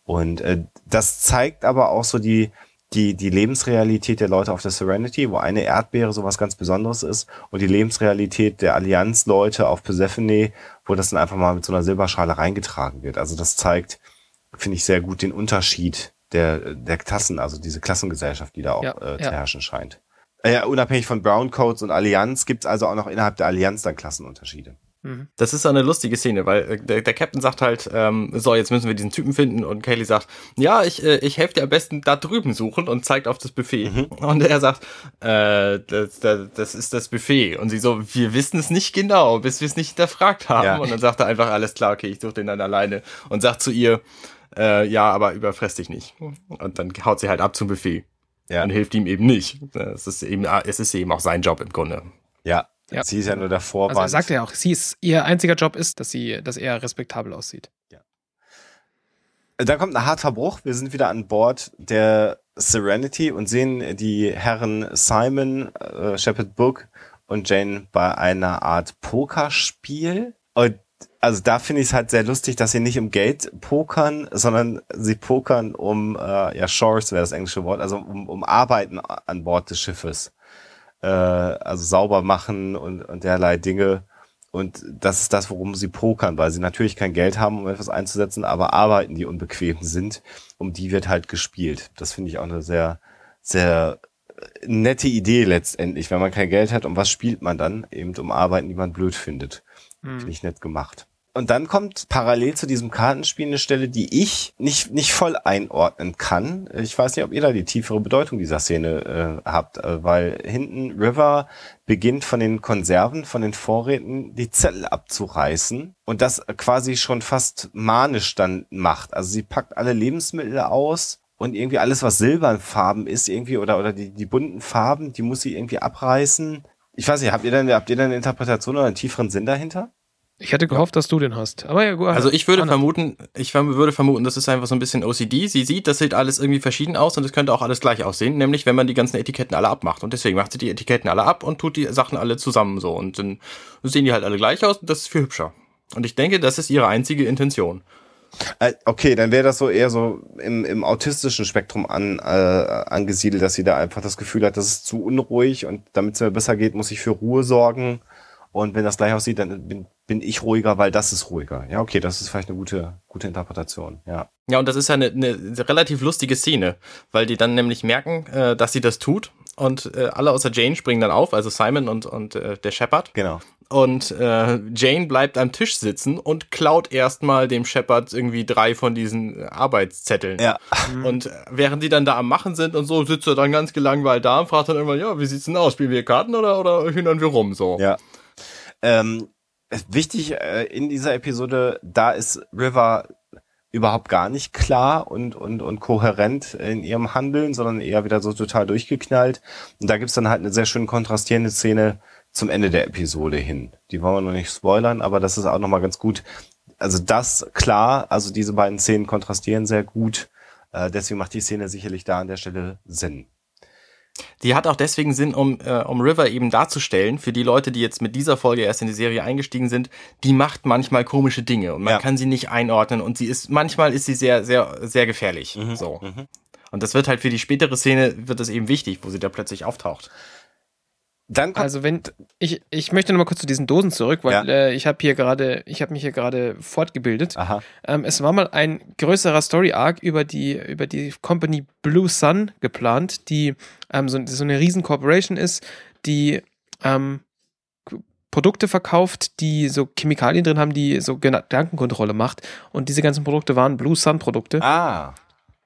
Und äh, das zeigt aber auch so die, die, die Lebensrealität der Leute auf der Serenity, wo eine Erdbeere sowas ganz Besonderes ist und die Lebensrealität der Allianz-Leute auf Persephone, wo das dann einfach mal mit so einer Silberschale reingetragen wird. Also das zeigt, finde ich, sehr gut den Unterschied der, der Klassen, also diese Klassengesellschaft, die da auch Ja, äh, zu ja. herrschen scheint. Äh, Ja, unabhängig von Browncoats und Allianz gibt's also auch noch innerhalb der Allianz dann Klassenunterschiede. Mhm. Das ist so eine lustige Szene, weil äh, der, der Captain sagt halt, ähm, so, jetzt müssen wir diesen Typen finden und Kaylee sagt, ja, ich, äh, ich helfe dir am besten da drüben suchen und zeigt auf das Buffet. Und er sagt, äh, das, das, das ist das Buffet. Und sie so, wir wissen es nicht genau, bis wir es nicht hinterfragt haben. Ja. Und dann sagt er einfach, alles klar, okay, ich suche den dann alleine. Und sagt zu ihr, äh, ja, aber überfress dich nicht. Und dann haut sie halt ab zum Buffet. Ja. Und hilft ihm eben nicht. Es ist eben, es ist eben auch sein Job im Grunde. Ja, Ja. sie ist ja nur der Also Vorwand. er sagt ja auch, sie ist, ihr einziger Job ist, dass sie, dass er respektabel aussieht. Da kommt ein harter Bruch. Wir sind wieder an Bord der Serenity und sehen die Herren Simon, äh, Shepard Book und Jane bei einer Art Pokerspiel. Und also da finde ich es halt sehr lustig, dass sie nicht um Geld pokern, sondern sie pokern um, äh, ja, Shores wäre das englische Wort, also um, um Arbeiten an Bord des Schiffes. Äh, also sauber machen und, und derlei Dinge. Und das ist das, worum sie pokern, weil sie natürlich kein Geld haben, um etwas einzusetzen, aber Arbeiten, die unbequem sind, um die wird halt gespielt. Das finde ich auch eine sehr, sehr nette Idee letztendlich. Wenn man kein Geld hat, um was spielt man dann? Eben um Arbeiten, die man blöd findet. Finde ich nett gemacht. Und dann kommt parallel zu diesem Kartenspiel eine Stelle, die ich nicht, nicht voll einordnen kann. Ich weiß nicht, ob ihr da die tiefere Bedeutung dieser Szene äh, habt, äh, weil hinten River beginnt von den Konserven, von den Vorräten die Zettel abzureißen und das quasi schon fast manisch dann macht. Also sie packt alle Lebensmittel aus und irgendwie alles, was silbernfarben ist, irgendwie oder, oder die, die bunten Farben, die muss sie irgendwie abreißen. Ich weiß nicht, habt ihr denn, habt ihr denn eine Interpretation oder einen tieferen Sinn dahinter? Ich hätte gehofft, dass du den hast. Aber ja, gut. Also ich würde Anna. vermuten, ich würde vermuten, das ist einfach so ein bisschen OCD. Sie sieht, das sieht alles irgendwie verschieden aus und es könnte auch alles gleich aussehen, nämlich wenn man die ganzen Etiketten alle abmacht. Und deswegen macht sie die Etiketten alle ab und tut die Sachen alle zusammen so. Und dann sehen die halt alle gleich aus und das ist viel hübscher. Und ich denke, das ist ihre einzige Intention. Äh, Okay, dann wäre das so eher so im, im autistischen Spektrum an, äh, angesiedelt, dass sie da einfach das Gefühl hat, das ist zu unruhig und damit es mir besser geht, muss ich für Ruhe sorgen. Und wenn das gleich aussieht, dann bin, bin ich ruhiger, weil das ist ruhiger. Ja, okay, das ist vielleicht eine gute, gute Interpretation. Ja. Ja, und das ist ja eine, eine relativ lustige Szene, weil die dann nämlich merken, äh, dass sie das tut und äh, alle außer Jane springen dann auf, also Simon und, und äh, der Shepard. Genau. Und äh, Jane bleibt am Tisch sitzen und klaut erstmal dem Shepard irgendwie drei von diesen äh, Arbeitszetteln. Ja. Und äh, während die dann da am Machen sind und so, sitzt er dann ganz gelangweilt da und fragt dann immer, ja, wie sieht's denn aus? Spielen wir Karten oder, oder hühnern wir rum so? Ja. Ähm, wichtig äh, in dieser Episode, da ist River überhaupt gar nicht klar und, und, und kohärent in ihrem Handeln, sondern eher wieder so total durchgeknallt. Und da gibt's dann halt eine sehr schön kontrastierende Szene zum Ende der Episode hin. Die wollen wir noch nicht spoilern, aber das ist auch nochmal ganz gut. Also das klar, also diese beiden Szenen kontrastieren sehr gut. Äh, deswegen macht die Szene sicherlich da an der Stelle Sinn. Die hat auch deswegen Sinn, um, äh, um River eben darzustellen, für die Leute, die jetzt mit dieser Folge erst in die Serie eingestiegen sind, die macht manchmal komische Dinge und man Ja. kann sie nicht einordnen und sie ist, manchmal ist sie sehr, sehr, sehr gefährlich. Mhm. So. Und das wird halt für die spätere Szene, wird das eben wichtig, wo sie da plötzlich auftaucht. Dann Also wenn ich ich möchte noch mal kurz zu diesen Dosen zurück, weil Ja. äh, ich habe hier gerade ich habe mich hier gerade fortgebildet. Ähm, es war mal ein größerer Story Arc über die über die Company Blue Sun geplant, die ähm, so, so eine riesen Corporation ist, die ähm, Produkte verkauft, die so Chemikalien drin haben, die so Gedankenkontrolle macht. Und diese ganzen Produkte waren Blue Sun Produkte. ah,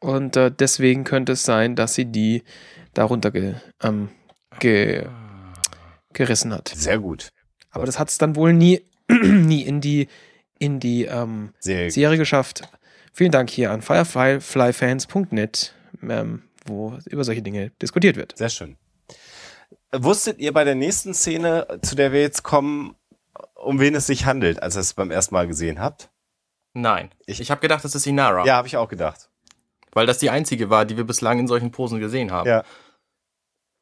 Und äh, deswegen könnte es sein, dass sie die darunter ge, ähm, ge, gerissen hat. sehr gut. Aber das hat es dann wohl nie, nie in die, in die ähm, Sehr Serie geschafft. Vielen Dank hier an fireflyfans.net, ähm, wo über solche Dinge diskutiert wird. Sehr schön. Wusstet ihr bei der nächsten Szene, zu der wir jetzt kommen, um wen es sich handelt, als ihr es beim ersten Mal gesehen habt? Nein. Ich- Ich, habe gedacht, das ist Inara. Ja, habe ich auch gedacht. Weil das die einzige war, die wir bislang in solchen Posen gesehen haben. Ja.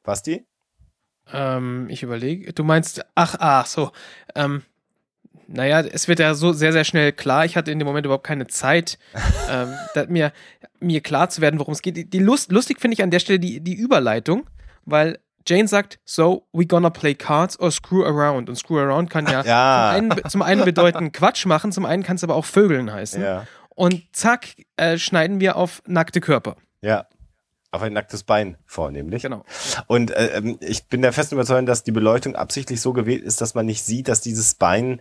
Was die? Ähm, ich überlege, du meinst, ach, ach, so. Ähm, naja, es wird ja so sehr, sehr schnell klar. Ich hatte in dem Moment überhaupt keine Zeit, ähm, mir, mir klar zu werden, worum es geht. Die, die Lust, lustig finde ich an der Stelle die, die Überleitung, weil Jane sagt, so, we gonna play cards or screw around. Und screw around kann ja, Ja. Zum, einen, zum einen bedeuten Quatsch machen, zum einen kann es aber auch Vögeln heißen. Ja. Und zack, äh, schneiden wir auf nackte Körper. Ja. Auf ein nacktes Bein vornehmlich. Genau. Und äh, ähm, ich bin der festen Überzeugung, dass die Beleuchtung absichtlich so gewählt ist, dass man nicht sieht, dass dieses Bein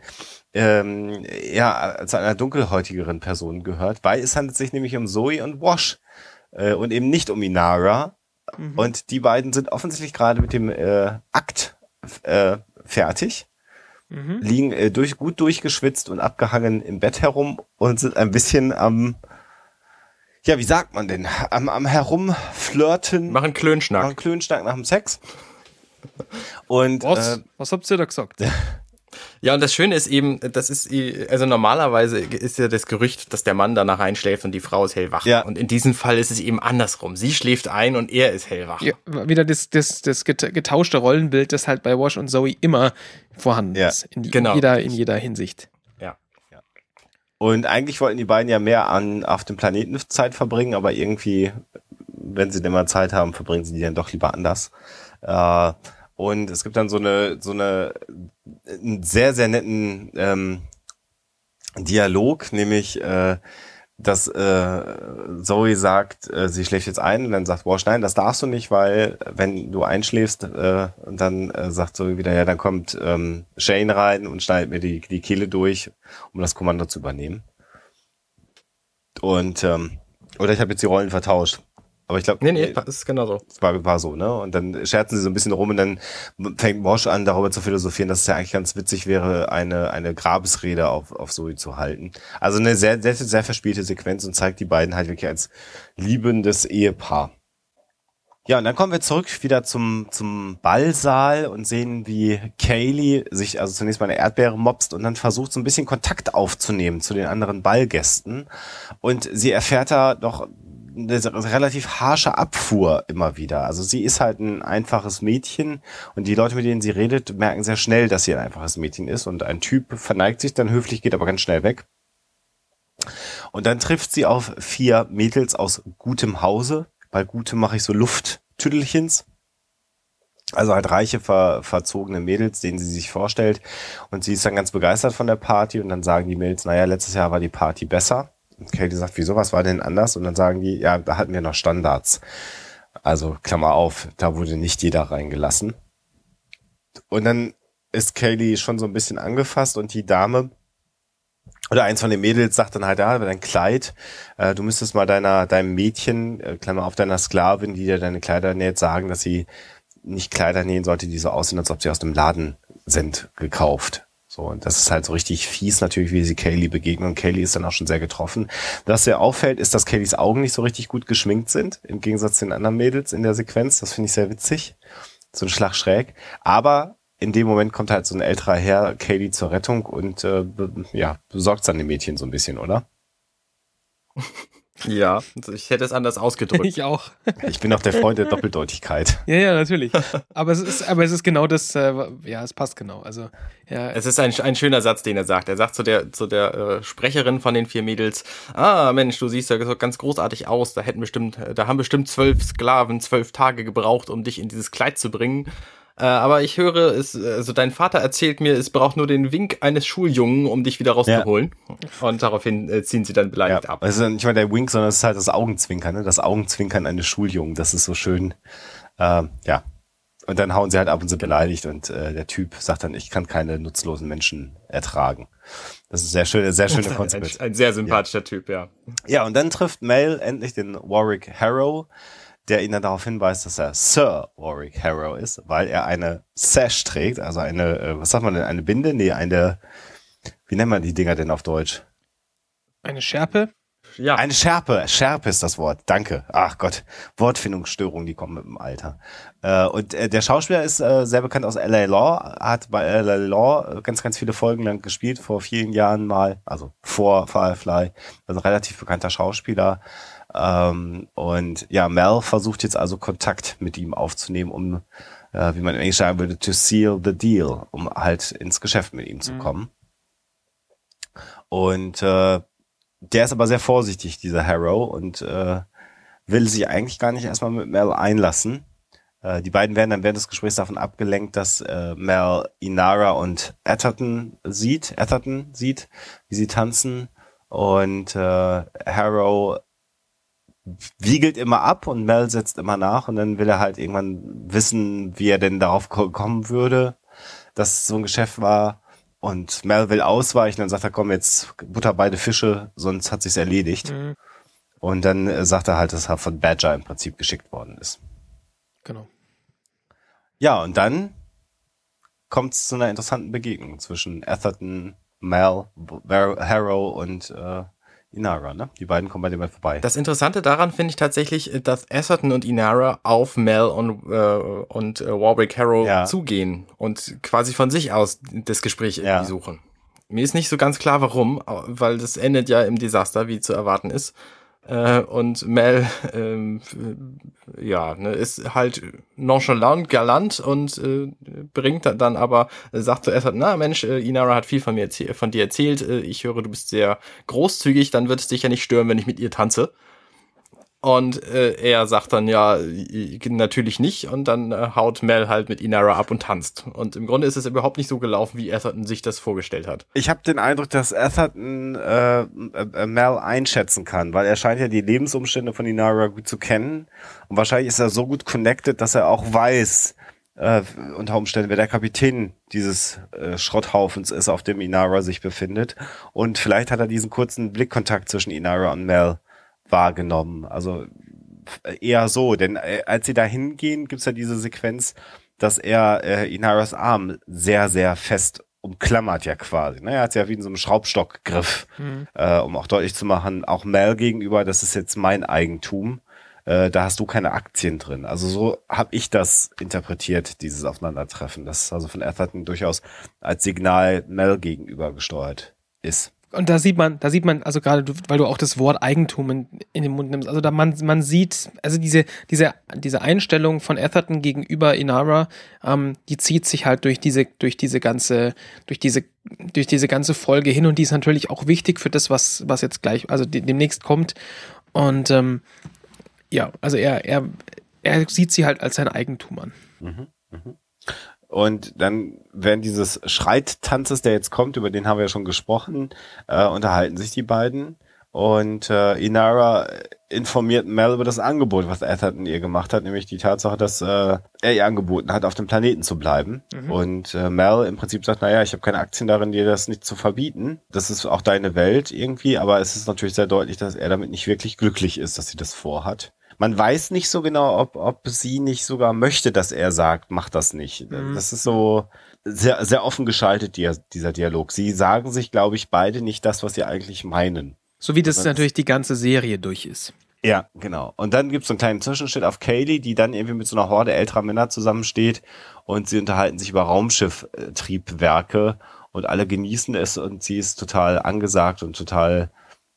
ähm, eher zu einer dunkelhäutigeren Person gehört, weil es handelt sich nämlich um Zoe und Wash äh, und eben nicht um Inara. Mhm. Und die beiden sind offensichtlich gerade mit dem äh, Akt äh, fertig, Mhm. liegen äh, durch, gut durchgeschwitzt und abgehangen im Bett herum und sind ein bisschen am, ja, wie sagt man denn, am, am herumflirten, Machen Klönschnack. machen Klönschnack nach dem Sex. Und Was? äh, Was habt ihr da gesagt? Ja, und das Schöne ist eben, das ist, also normalerweise ist ja das Gerücht, dass der Mann danach einschläft und die Frau ist hellwach. Ja. Und in diesem Fall ist es eben andersrum. Sie schläft ein und er ist hellwach. Ja, wieder das, das, das geta- getauschte Rollenbild, das halt bei Wash und Zoe immer vorhanden Ja, ist. In, genau. in, jeder, in jeder Hinsicht. Und eigentlich wollten die beiden ja mehr an auf dem Planeten Zeit verbringen, aber irgendwie, wenn sie denn mal Zeit haben, verbringen sie die dann doch lieber anders. Äh, und es gibt dann so eine, so eine, einen sehr, sehr netten ähm, Dialog, nämlich, äh, dass äh, Zoe sagt, äh, sie schläft jetzt ein und dann sagt Wash, nein, das darfst du nicht, weil wenn du einschläfst, äh, dann äh, sagt Zoe wieder, ja, dann kommt ähm, Shane rein und schneidet mir die, die Kehle durch, um das Kommando zu übernehmen. Und ähm, oder ich habe jetzt die Rollen vertauscht. Aber ich glaube, Nee, nee, das ist genau so. es war, war so, ne? Und dann scherzen sie so ein bisschen rum und dann fängt Mosch an, darüber zu philosophieren, dass es ja eigentlich ganz witzig wäre, eine, eine Grabesrede auf, auf Zoe zu halten. Also eine sehr, sehr, sehr verspielte Sequenz und zeigt die beiden halt wirklich als liebendes Ehepaar. Ja, und dann kommen wir zurück wieder zum, zum Ballsaal und sehen, wie Kaylee sich also zunächst mal eine Erdbeere mopst und dann versucht, so ein bisschen Kontakt aufzunehmen zu den anderen Ballgästen. Und sie erfährt da doch eine relativ harsche Abfuhr immer wieder. Also sie ist halt ein einfaches Mädchen und die Leute, mit denen sie redet, merken sehr schnell, dass sie ein einfaches Mädchen ist und ein Typ verneigt sich dann höflich, geht aber ganz schnell weg. Und dann trifft sie auf vier Mädels aus gutem Hause. Bei gutem mache ich so Lufttüdelchens. Also halt reiche, ver, verzogene Mädels, denen sie sich vorstellt. Und sie ist dann ganz begeistert von der Party und dann sagen die Mädels, naja, letztes Jahr war die Party besser. Katie sagt, wieso, was war denn anders? Und dann sagen die, ja, da hatten wir noch Standards. Also Klammer auf, da wurde nicht jeder reingelassen. Und dann ist Kaylee schon so ein bisschen angefasst und die Dame oder eins von den Mädels sagt dann halt, ja, dein Kleid, äh, du müsstest mal deiner, deinem Mädchen, äh, Klammer auf deiner Sklavin, die dir deine Kleider näht, sagen, dass sie nicht Kleider nähen sollte, die so aussehen, als ob sie aus dem Laden sind, gekauft. So, und das ist halt so richtig fies natürlich, wie sie Kaylee begegnen. Und Kaylee ist dann auch schon sehr getroffen. Was sehr auffällt, ist, dass Kayleys Augen nicht so richtig gut geschminkt sind, im Gegensatz zu den anderen Mädels in der Sequenz. Das finde ich sehr witzig. So ein Schlag schräg. Aber in dem Moment kommt halt so ein älterer Herr, Kaylee, zur Rettung und äh, ja, besorgt seine Mädchen so ein bisschen, oder? Ja, ich hätte es anders ausgedrückt. Ich auch. Ich bin auch der Freund der Doppeldeutigkeit. Ja, ja, natürlich. Aber es ist, aber es ist genau das, äh, ja, es passt genau. Also, ja. Es ist ein, ein schöner Satz, den er sagt. Er sagt zu der, zu der äh, Sprecherin von den vier Mädels, ah, Mensch, du siehst ja ganz großartig aus. Da hätten bestimmt, da haben bestimmt zwölf Sklaven zwölf Tage gebraucht, um dich in dieses Kleid zu bringen. Äh, aber ich höre, es, also dein Vater erzählt mir, es braucht nur den Wink eines Schuljungen, um dich wieder rauszuholen. Ja. Und daraufhin äh, ziehen sie dann beleidigt ja, ab. Also nicht mal der Wink, sondern es ist halt das Augenzwinkern, ne? Das Augenzwinkern eines Schuljungen. Das ist so schön. Ähm, ja. Und dann hauen sie halt ab und sind beleidigt und äh, der Typ sagt dann, ich kann keine nutzlosen Menschen ertragen. Das ist sehr schön, sehr schöne Konzept. Ein, ein, sehr sympathischer ja. Typ, ja. Ja, und dann trifft Mel endlich den Warwick Harrow der ihn dann darauf hinweist, dass er Sir Warwick Harrow ist, weil er eine Sash trägt, also eine, äh, was sagt man denn, eine Binde? Nee, eine, wie nennt man die Dinger denn auf Deutsch? Eine Schärpe? Ja. Eine Schärpe. Schärpe ist das Wort. Danke. Ach Gott. Wortfindungsstörungen, die kommen mit dem Alter. Äh, und äh, der Schauspieler ist sehr bekannt aus LA Law, hat bei LA Law ganz, ganz viele Folgen lang gespielt, vor vielen Jahren mal, also vor Firefly. Also ein relativ bekannter Schauspieler. Ähm, und ja, Mel versucht jetzt also Kontakt mit ihm aufzunehmen, um, äh, wie man in Englisch sagen würde, to seal the deal, um halt ins Geschäft mit ihm zu mhm. kommen. Und äh, der ist aber sehr vorsichtig, dieser Harrow, und äh, will sich eigentlich gar nicht erstmal mit Mel einlassen. Äh, die beiden werden dann während des Gesprächs davon abgelenkt, dass äh, Mel Inara und Atherton sieht, Atherton sieht, wie sie tanzen. Und äh, Harrow wiegelt immer ab und Mel setzt immer nach und dann will er halt irgendwann wissen, wie er denn darauf kommen würde, dass so ein Geschäft war. Und Mel will ausweichen, dann sagt er, komm, jetzt butter beide Fische, sonst hat sich's erledigt. Mhm. Und dann äh, sagt er halt, dass er von Badger im Prinzip geschickt worden ist. Genau. Ja, und dann kommt es zu einer interessanten Begegnung zwischen Atherton, Mel, Harrow und äh, Inara, ne? Die beiden kommen bei dem vorbei. Das Interessante daran finde ich tatsächlich, dass Atherton und Inara auf Mel und, äh, und äh, Warwick Harrow ja. zugehen und quasi von sich aus das Gespräch irgendwie ja. suchen. Mir ist nicht so ganz klar, warum, weil das endet ja im Desaster, wie zu erwarten ist. Äh, und Mel, ähm, ja, ne, ist halt nonchalant, galant und äh, bringt dann aber, sagt zuerst, na Mensch, äh, Inara hat viel von mir von dir erzählt, äh, ich höre, du bist sehr großzügig, dann wird es dich ja nicht stören, wenn ich mit ihr tanze. Und äh, er sagt dann ja, natürlich nicht. Und dann äh, haut Mel halt mit Inara ab und tanzt. Und im Grunde ist es überhaupt nicht so gelaufen, wie Atherton sich das vorgestellt hat. Ich habe den Eindruck, dass Atherton äh, äh, Mel einschätzen kann, weil er scheint ja die Lebensumstände von Inara gut zu kennen. Und wahrscheinlich ist er so gut connected, dass er auch weiß, äh, unter Umständen, wer der Kapitän dieses äh, Schrotthaufens ist, auf dem Inara sich befindet. Und vielleicht hat er diesen kurzen Blickkontakt zwischen Inara und Mel wahrgenommen. Also eher so, denn äh, als sie da hingehen, gibt's ja diese Sequenz, dass er äh, Inaras Arm sehr, sehr fest umklammert ja quasi. Ne? Er hat ja wie in so einem Schraubstockgriff, mhm. äh, um auch deutlich zu machen, auch Mel gegenüber, das ist jetzt mein Eigentum. Äh, da hast du keine Aktien drin. Also so habe ich das interpretiert, dieses Aufeinandertreffen, das also von Atherton durchaus als Signal Mel gegenüber gesteuert ist und da sieht man, da sieht man, also gerade, weil du auch das Wort Eigentum in, in, den Mund nimmst, also da man, man sieht, also diese, diese, diese Einstellung von Atherton gegenüber Inara, ähm, die zieht sich halt durch diese, durch diese ganze, durch diese, durch diese ganze Folge hin und die ist natürlich auch wichtig für das, was, was jetzt gleich, also demnächst kommt. Und ähm, ja, also er, er, er sieht sie halt als sein Eigentum an. Mhm, mh. Und dann während dieses Schreittanzes, der jetzt kommt, über den haben wir ja schon gesprochen, äh, unterhalten sich die beiden. Und äh, Inara informiert Mel über das Angebot, was Atherton ihr gemacht hat, nämlich die Tatsache, dass äh, er ihr angeboten hat, auf dem Planeten zu bleiben. Mhm. Und äh, Mel im Prinzip sagt, naja, ich habe keine Aktien darin, dir das nicht zu verbieten. Das ist auch deine Welt irgendwie, aber es ist natürlich sehr deutlich, dass er damit nicht wirklich glücklich ist, dass sie das vorhat. Man weiß nicht so genau, ob, ob sie nicht sogar möchte, dass er sagt, mach das nicht. Mhm. Das ist so sehr, sehr offen geschaltet, dieser Dialog. Sie sagen sich, glaube ich, beide nicht das, was sie eigentlich meinen. So wie das natürlich die ganze Serie durch ist. Ja, genau. Und dann gibt es so einen kleinen Zwischenschnitt auf Kaylee, die dann irgendwie mit so einer Horde älterer Männer zusammensteht und sie unterhalten sich über Raumschifftriebwerke und alle genießen es und sie ist total angesagt und total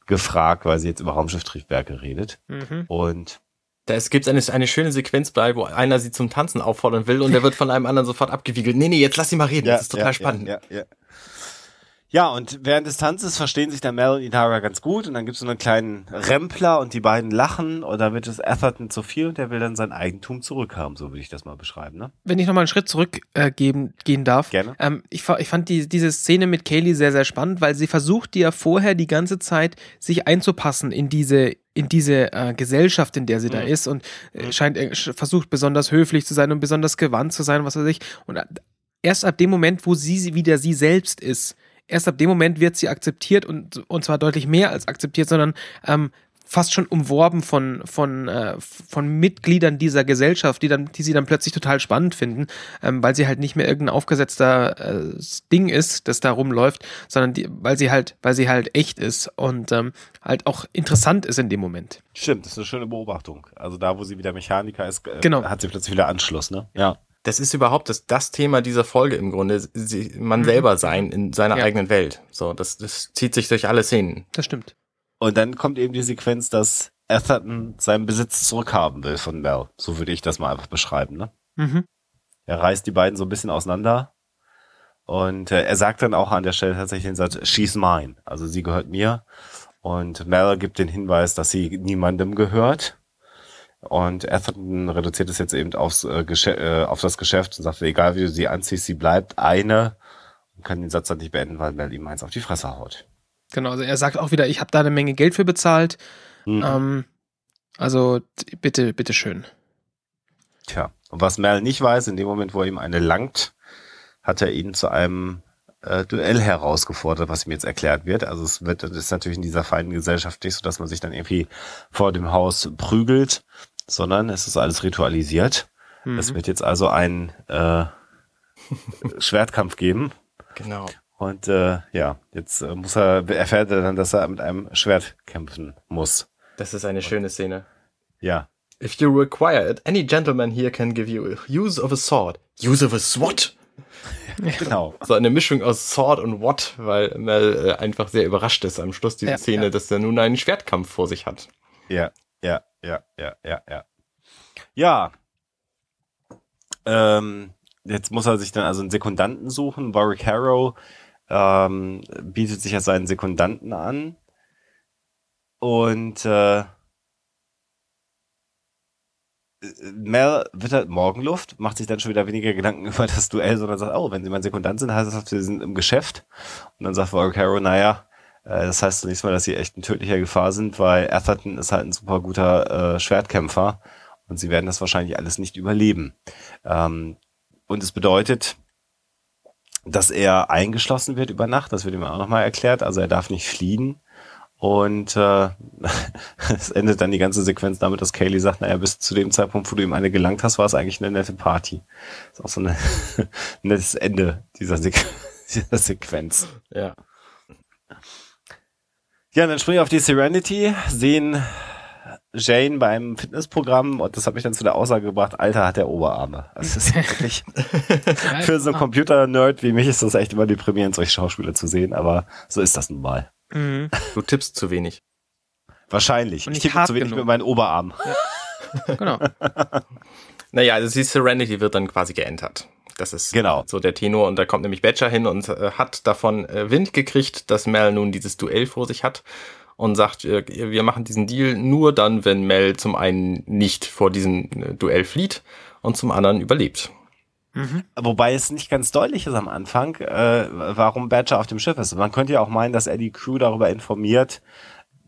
gefragt, weil sie jetzt über Raumschifftriebwerke redet. Mhm. Und da gibt es eine, eine schöne Sequenz bei, wo einer sie zum Tanzen auffordern will und der wird von einem anderen sofort abgewiegelt. Nee, nee, jetzt lass sie mal reden, ja, das ist total ja, spannend. Ja, ja, ja. Ja, und während des Tanzes verstehen sich dann Mel und Inara ganz gut und dann gibt's so einen kleinen Rempler und die beiden lachen und dann wird es Atherton zu viel und der will dann sein Eigentum zurückhaben, so würde ich das mal beschreiben. Ne? Wenn ich nochmal einen Schritt zurückgeben äh, gehen darf. Gerne. Ähm, ich, ich fand die, diese Szene mit Kaylee sehr, sehr spannend, weil sie versucht ja vorher die ganze Zeit sich einzupassen in diese in diese äh, Gesellschaft, in der sie mhm. da ist und äh, mhm. scheint äh, versucht besonders höflich zu sein und besonders gewandt zu sein, was weiß ich. Und äh, erst ab dem Moment, wo sie wieder sie selbst ist, erst ab dem Moment wird sie akzeptiert und, und zwar deutlich mehr als akzeptiert, sondern ähm, fast schon umworben von, von, äh, von Mitgliedern dieser Gesellschaft, die, dann, die sie dann plötzlich total spannend finden, ähm, weil sie halt nicht mehr irgendein aufgesetzter äh, Ding ist, das da rumläuft, sondern die, weil sie halt, weil sie halt echt ist und ähm, halt auch interessant ist in dem Moment. Stimmt, das ist eine schöne Beobachtung. Also da, wo sie wieder Mechaniker ist, äh, genau. hat sie plötzlich wieder Anschluss, ne? Ja das ist überhaupt das, das Thema dieser Folge im Grunde, sie, man mhm. selber sein in seiner ja. eigenen Welt. So, das, das zieht sich durch alle Szenen. Das stimmt. Und dann kommt eben die Sequenz, dass Atherton seinen Besitz zurückhaben will von Mel. So würde ich das mal einfach beschreiben, ne? Mhm. Er reißt die beiden so ein bisschen auseinander. Und äh, er sagt dann auch an der Stelle tatsächlich den Satz, she's mine. Also sie gehört mir. Und Mel gibt den Hinweis, dass sie niemandem gehört. Und Atherton reduziert es jetzt eben aufs, äh, äh, auf das Geschäft und sagt, egal wie du sie anziehst, sie bleibt eine und kann den Satz dann nicht beenden, weil Mel ihm eins auf die Fresse haut. Genau, also er sagt auch wieder, ich habe da eine Menge Geld für bezahlt. Mhm. Ähm, also bitte, bitte schön. Tja, und was Mel nicht weiß, in dem Moment, wo er ihm eine langt, hat er ihn zu einem äh, Duell herausgefordert, was ihm jetzt erklärt wird. Also es wird, das ist natürlich in dieser feinen Gesellschaft nicht so, dass man sich dann irgendwie vor dem Haus prügelt, sondern es ist alles ritualisiert. Mhm. Es wird jetzt also ein äh, Schwertkampf geben. Genau. Und äh, ja, jetzt äh, muss er, erfährt er dann, dass er mit einem Schwert kämpfen muss. Das ist eine schöne Szene. Ja. If you require it, any gentleman here can give you use of a sword. Use of a sword? genau. So eine Mischung aus Sword und What, weil Mel äh, einfach sehr überrascht ist am Schluss dieser ja, Szene, ja. dass er nun einen Schwertkampf vor sich hat. Ja, ja, ja, ja, ja, ja. Ja. Ähm, jetzt muss er sich dann also einen Sekundanten suchen. Warwick Harrow ähm, bietet sich als seinen Sekundanten an. Und äh, Mel wittert Morgenluft, macht sich dann schon wieder weniger Gedanken über das Duell, sondern sagt, oh, wenn sie mein Sekundant sind, heißt das, wir sind im Geschäft. Und dann sagt Harrow, naja, äh, das heißt zunächst mal, dass sie echt in tödlicher Gefahr sind, weil Atherton ist halt ein super guter äh, Schwertkämpfer und sie werden das wahrscheinlich alles nicht überleben. Ähm, und es bedeutet, dass er eingeschlossen wird über Nacht, das wird ihm auch nochmal erklärt, also er darf nicht fliehen. Und äh, es endet dann die ganze Sequenz damit, dass Kaylee sagt, naja, bis zu dem Zeitpunkt, wo du ihm eine gelangt hast, war es eigentlich eine nette Party. ist auch so ein nettes Ende dieser, Se dieser Sequenz. Ja. Ja, dann springen wir auf die Serenity, sehen Jane beim Fitnessprogramm und das hat mich dann zu der Aussage gebracht, Alter hat der Oberarme. Also das ist wirklich für so einen Computer-Nerd wie mich ist das echt immer deprimierend, solche Schauspieler zu sehen, aber so ist das nun mal. Mhm. Du tippst zu wenig. Wahrscheinlich. Und ich tippe zu wenig genug. mit meinen Oberarmen. Ja. genau. naja, also die Serenity wird dann quasi geentert. Das ist genau. so der Tenor. Und da kommt nämlich Badger hin und äh, hat davon äh, Wind gekriegt, dass Mel nun dieses Duell vor sich hat und sagt, äh, wir machen diesen Deal nur dann, wenn Mel zum einen nicht vor diesem äh, Duell flieht und zum anderen überlebt. Mhm. Wobei es nicht ganz deutlich ist am Anfang, äh, warum Badger auf dem Schiff ist. Man könnte ja auch meinen, dass er die Crew darüber informiert,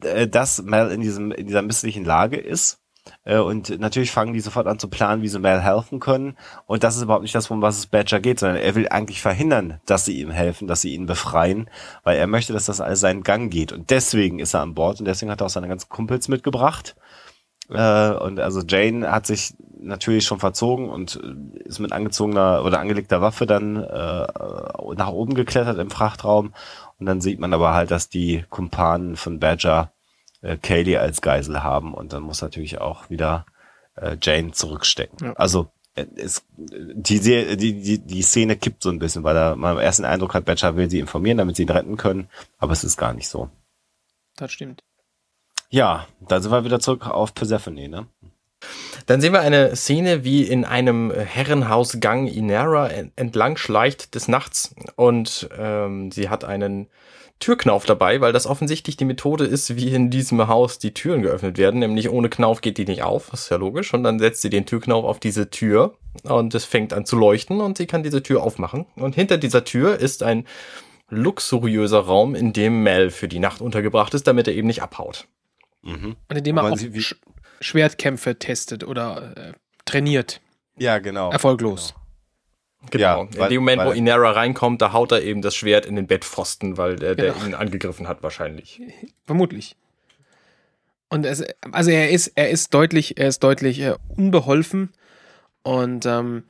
äh, dass Mel in diesem in dieser misslichen Lage ist. Äh, und natürlich fangen die sofort an zu planen, wie sie Mel helfen können. Und das ist überhaupt nicht das, um was es Badger geht, sondern er will eigentlich verhindern, dass sie ihm helfen, dass sie ihn befreien, weil er möchte, dass das alles seinen Gang geht. Und deswegen ist er an Bord und deswegen hat er auch seine ganzen Kumpels mitgebracht. Äh, und also Jane hat sich natürlich schon verzogen und ist mit angezogener oder angelegter Waffe dann äh, nach oben geklettert im Frachtraum. Und dann sieht man aber halt, dass die Kumpanen von Badger äh, Kaylee als Geisel haben und dann muss natürlich auch wieder äh, Jane zurückstecken. Ja. Also äh, es, die, die, die, die Szene kippt so ein bisschen, weil er man im ersten Eindruck hat, Badger will sie informieren, damit sie ihn retten können, aber es ist gar nicht so. Das stimmt. Ja, da sind wir wieder zurück auf Persephone, ne? Dann sehen wir eine Szene, wie in einem Herrenhausgang Inara entlang schleicht des Nachts und ähm, sie hat einen Türknauf dabei, weil das offensichtlich die Methode ist, wie in diesem Haus die Türen geöffnet werden. Nämlich ohne Knauf geht die nicht auf, das ist ja logisch. Und dann setzt sie den Türknauf auf diese Tür und es fängt an zu leuchten und sie kann diese Tür aufmachen. Und hinter dieser Tür ist ein luxuriöser Raum, in dem Mel für die Nacht untergebracht ist, damit er eben nicht abhaut. Mhm. Und in dem er auch Sch Schwertkämpfe testet oder äh, trainiert. Ja, genau. Erfolglos. Genau. Ja, weil, in dem Moment, wo Inara reinkommt, da haut er eben das Schwert in den Bettpfosten, weil der, genau. der ihn angegriffen hat, wahrscheinlich. Vermutlich. Und es, also er ist, er ist deutlich, er ist deutlich äh, unbeholfen. Und ähm,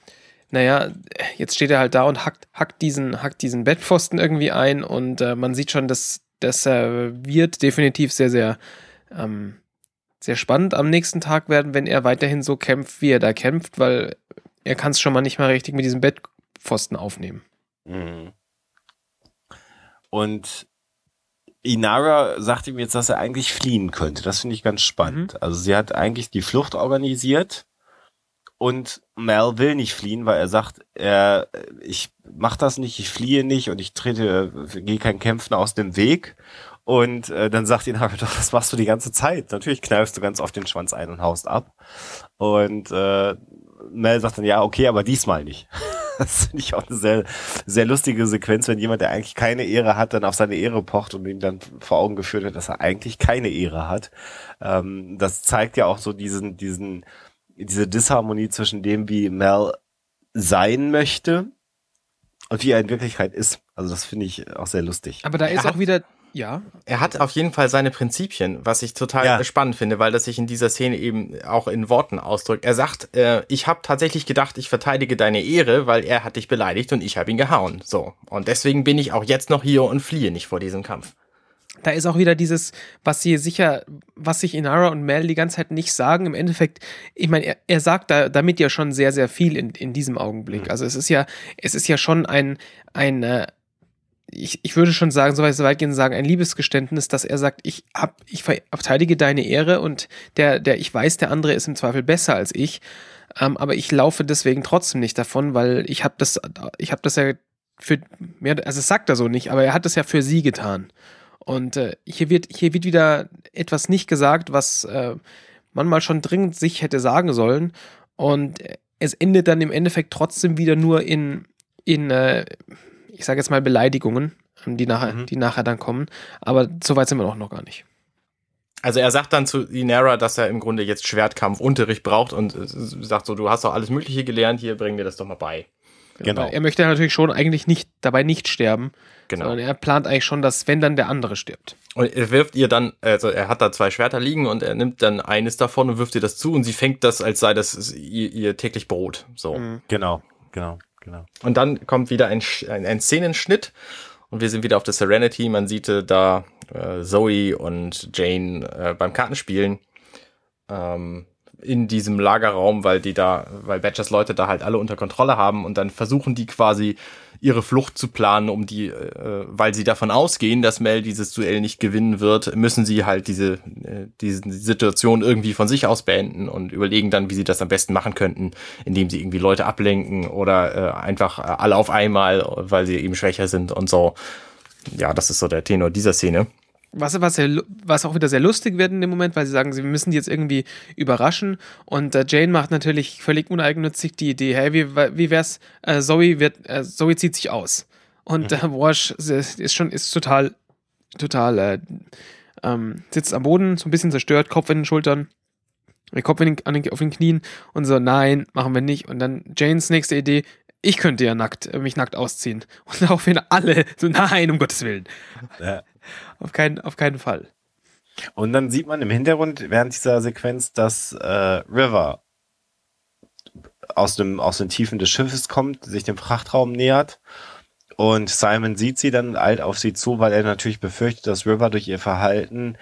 naja, jetzt steht er halt da und hackt, hackt, diesen, hackt diesen Bettpfosten irgendwie ein und äh, man sieht schon, dass das äh, wird definitiv sehr, sehr ähm, sehr spannend am nächsten Tag werden, wenn er weiterhin so kämpft, wie er da kämpft, weil er kann es schon mal nicht mal richtig mit diesem Bettpfosten aufnehmen. Mhm. Und Inara sagt ihm jetzt, dass er eigentlich fliehen könnte. Das finde ich ganz spannend. Mhm. Also sie hat eigentlich die Flucht organisiert und Mel will nicht fliehen, weil er sagt, er, ich mach das nicht, ich fliehe nicht und ich trete, gehe kein Kämpfen aus dem Weg. Und äh, dann sagt ihn halt, doch, das machst du die ganze Zeit. Natürlich kneifst du ganz oft den Schwanz ein und haust ab. Und äh, Mel sagt dann, ja, okay, aber diesmal nicht. das finde ich auch eine sehr, sehr lustige Sequenz, wenn jemand, der eigentlich keine Ehre hat, dann auf seine Ehre pocht und ihm dann vor Augen geführt wird, dass er eigentlich keine Ehre hat. Ähm, das zeigt ja auch so diesen, diesen, diese Disharmonie zwischen dem, wie Mel sein möchte und wie er in Wirklichkeit ist. Also das finde ich auch sehr lustig. Aber da ist auch wieder ja. Er hat auf jeden Fall seine Prinzipien, was ich total ja. spannend finde, weil das sich in dieser Szene eben auch in Worten ausdrückt. Er sagt, äh, ich habe tatsächlich gedacht, ich verteidige deine Ehre, weil er hat dich beleidigt und ich habe ihn gehauen. So. Und deswegen bin ich auch jetzt noch hier und fliehe nicht vor diesem Kampf. Da ist auch wieder dieses, was sie sicher, was sich Inara und Mel die ganze Zeit nicht sagen. Im Endeffekt, ich meine, er, er sagt da, damit ja schon sehr, sehr viel in, in diesem Augenblick. Mhm. Also es ist ja, es ist ja schon ein, ein, äh, ich, ich würde schon sagen, so weit gehen sagen, ein Liebesgeständnis, dass er sagt, ich hab, ich verteidige deine Ehre und der, der, ich weiß, der andere ist im Zweifel besser als ich, ähm, aber ich laufe deswegen trotzdem nicht davon, weil ich habe das, ich habe das ja für mehr, also es sagt er so nicht, aber er hat das ja für sie getan. Und äh, hier wird, hier wird wieder etwas nicht gesagt, was äh, man mal schon dringend sich hätte sagen sollen. Und es endet dann im Endeffekt trotzdem wieder nur in, in äh, ich sage jetzt mal Beleidigungen, die nachher, mhm. die nachher dann kommen. Aber so weit sind wir auch noch gar nicht. Also er sagt dann zu Inera, dass er im Grunde jetzt Schwertkampfunterricht braucht und sagt so, du hast doch alles Mögliche gelernt, hier bring mir das doch mal bei. Genau. Er möchte natürlich schon eigentlich nicht dabei nicht sterben, genau. sondern er plant eigentlich schon, dass wenn dann der andere stirbt. Und er wirft ihr dann, also er hat da zwei Schwerter liegen und er nimmt dann eines davon und wirft ihr das zu und sie fängt das, als sei das ihr, ihr täglich Brot. So. Mhm. Genau, genau. Genau. Und dann kommt wieder ein, ein, ein Szenenschnitt und wir sind wieder auf der Serenity. Man sieht äh, da äh, Zoe und Jane äh, beim Kartenspielen ähm, in diesem Lagerraum, weil die da, weil Badgers Leute da halt alle unter Kontrolle haben und dann versuchen die quasi ihre Flucht zu planen, um die, äh, weil sie davon ausgehen, dass Mel dieses Duell nicht gewinnen wird, müssen sie halt diese, äh, diese Situation irgendwie von sich aus beenden und überlegen dann, wie sie das am besten machen könnten, indem sie irgendwie Leute ablenken oder äh, einfach alle auf einmal, weil sie eben schwächer sind und so. Ja, das ist so der Tenor dieser Szene. Was, was, sehr, was auch wieder sehr lustig wird in dem Moment, weil sie sagen, sie müssen die jetzt irgendwie überraschen. Und äh, Jane macht natürlich völlig uneigennützig die Idee, hey, wie, wie wär's, äh, Zoe wird, äh, Zoe zieht sich aus. Und mhm. äh, Wash ist schon, ist total, total, äh, ähm, sitzt am Boden, so ein bisschen zerstört, Kopf in den Schultern, der Kopf in den, an den, auf den Knien und so, nein, machen wir nicht. Und dann Janes nächste Idee, ich könnte ja nackt, äh, mich nackt ausziehen. Und daraufhin alle so, nein, um Gottes Willen. Ja. Auf keinen, auf keinen Fall. Und dann sieht man im Hintergrund während dieser Sequenz, dass äh, River aus, dem, aus den Tiefen des Schiffes kommt, sich dem Frachtraum nähert. Und Simon sieht sie dann alt auf sie zu, weil er natürlich befürchtet, dass River durch ihr Verhalten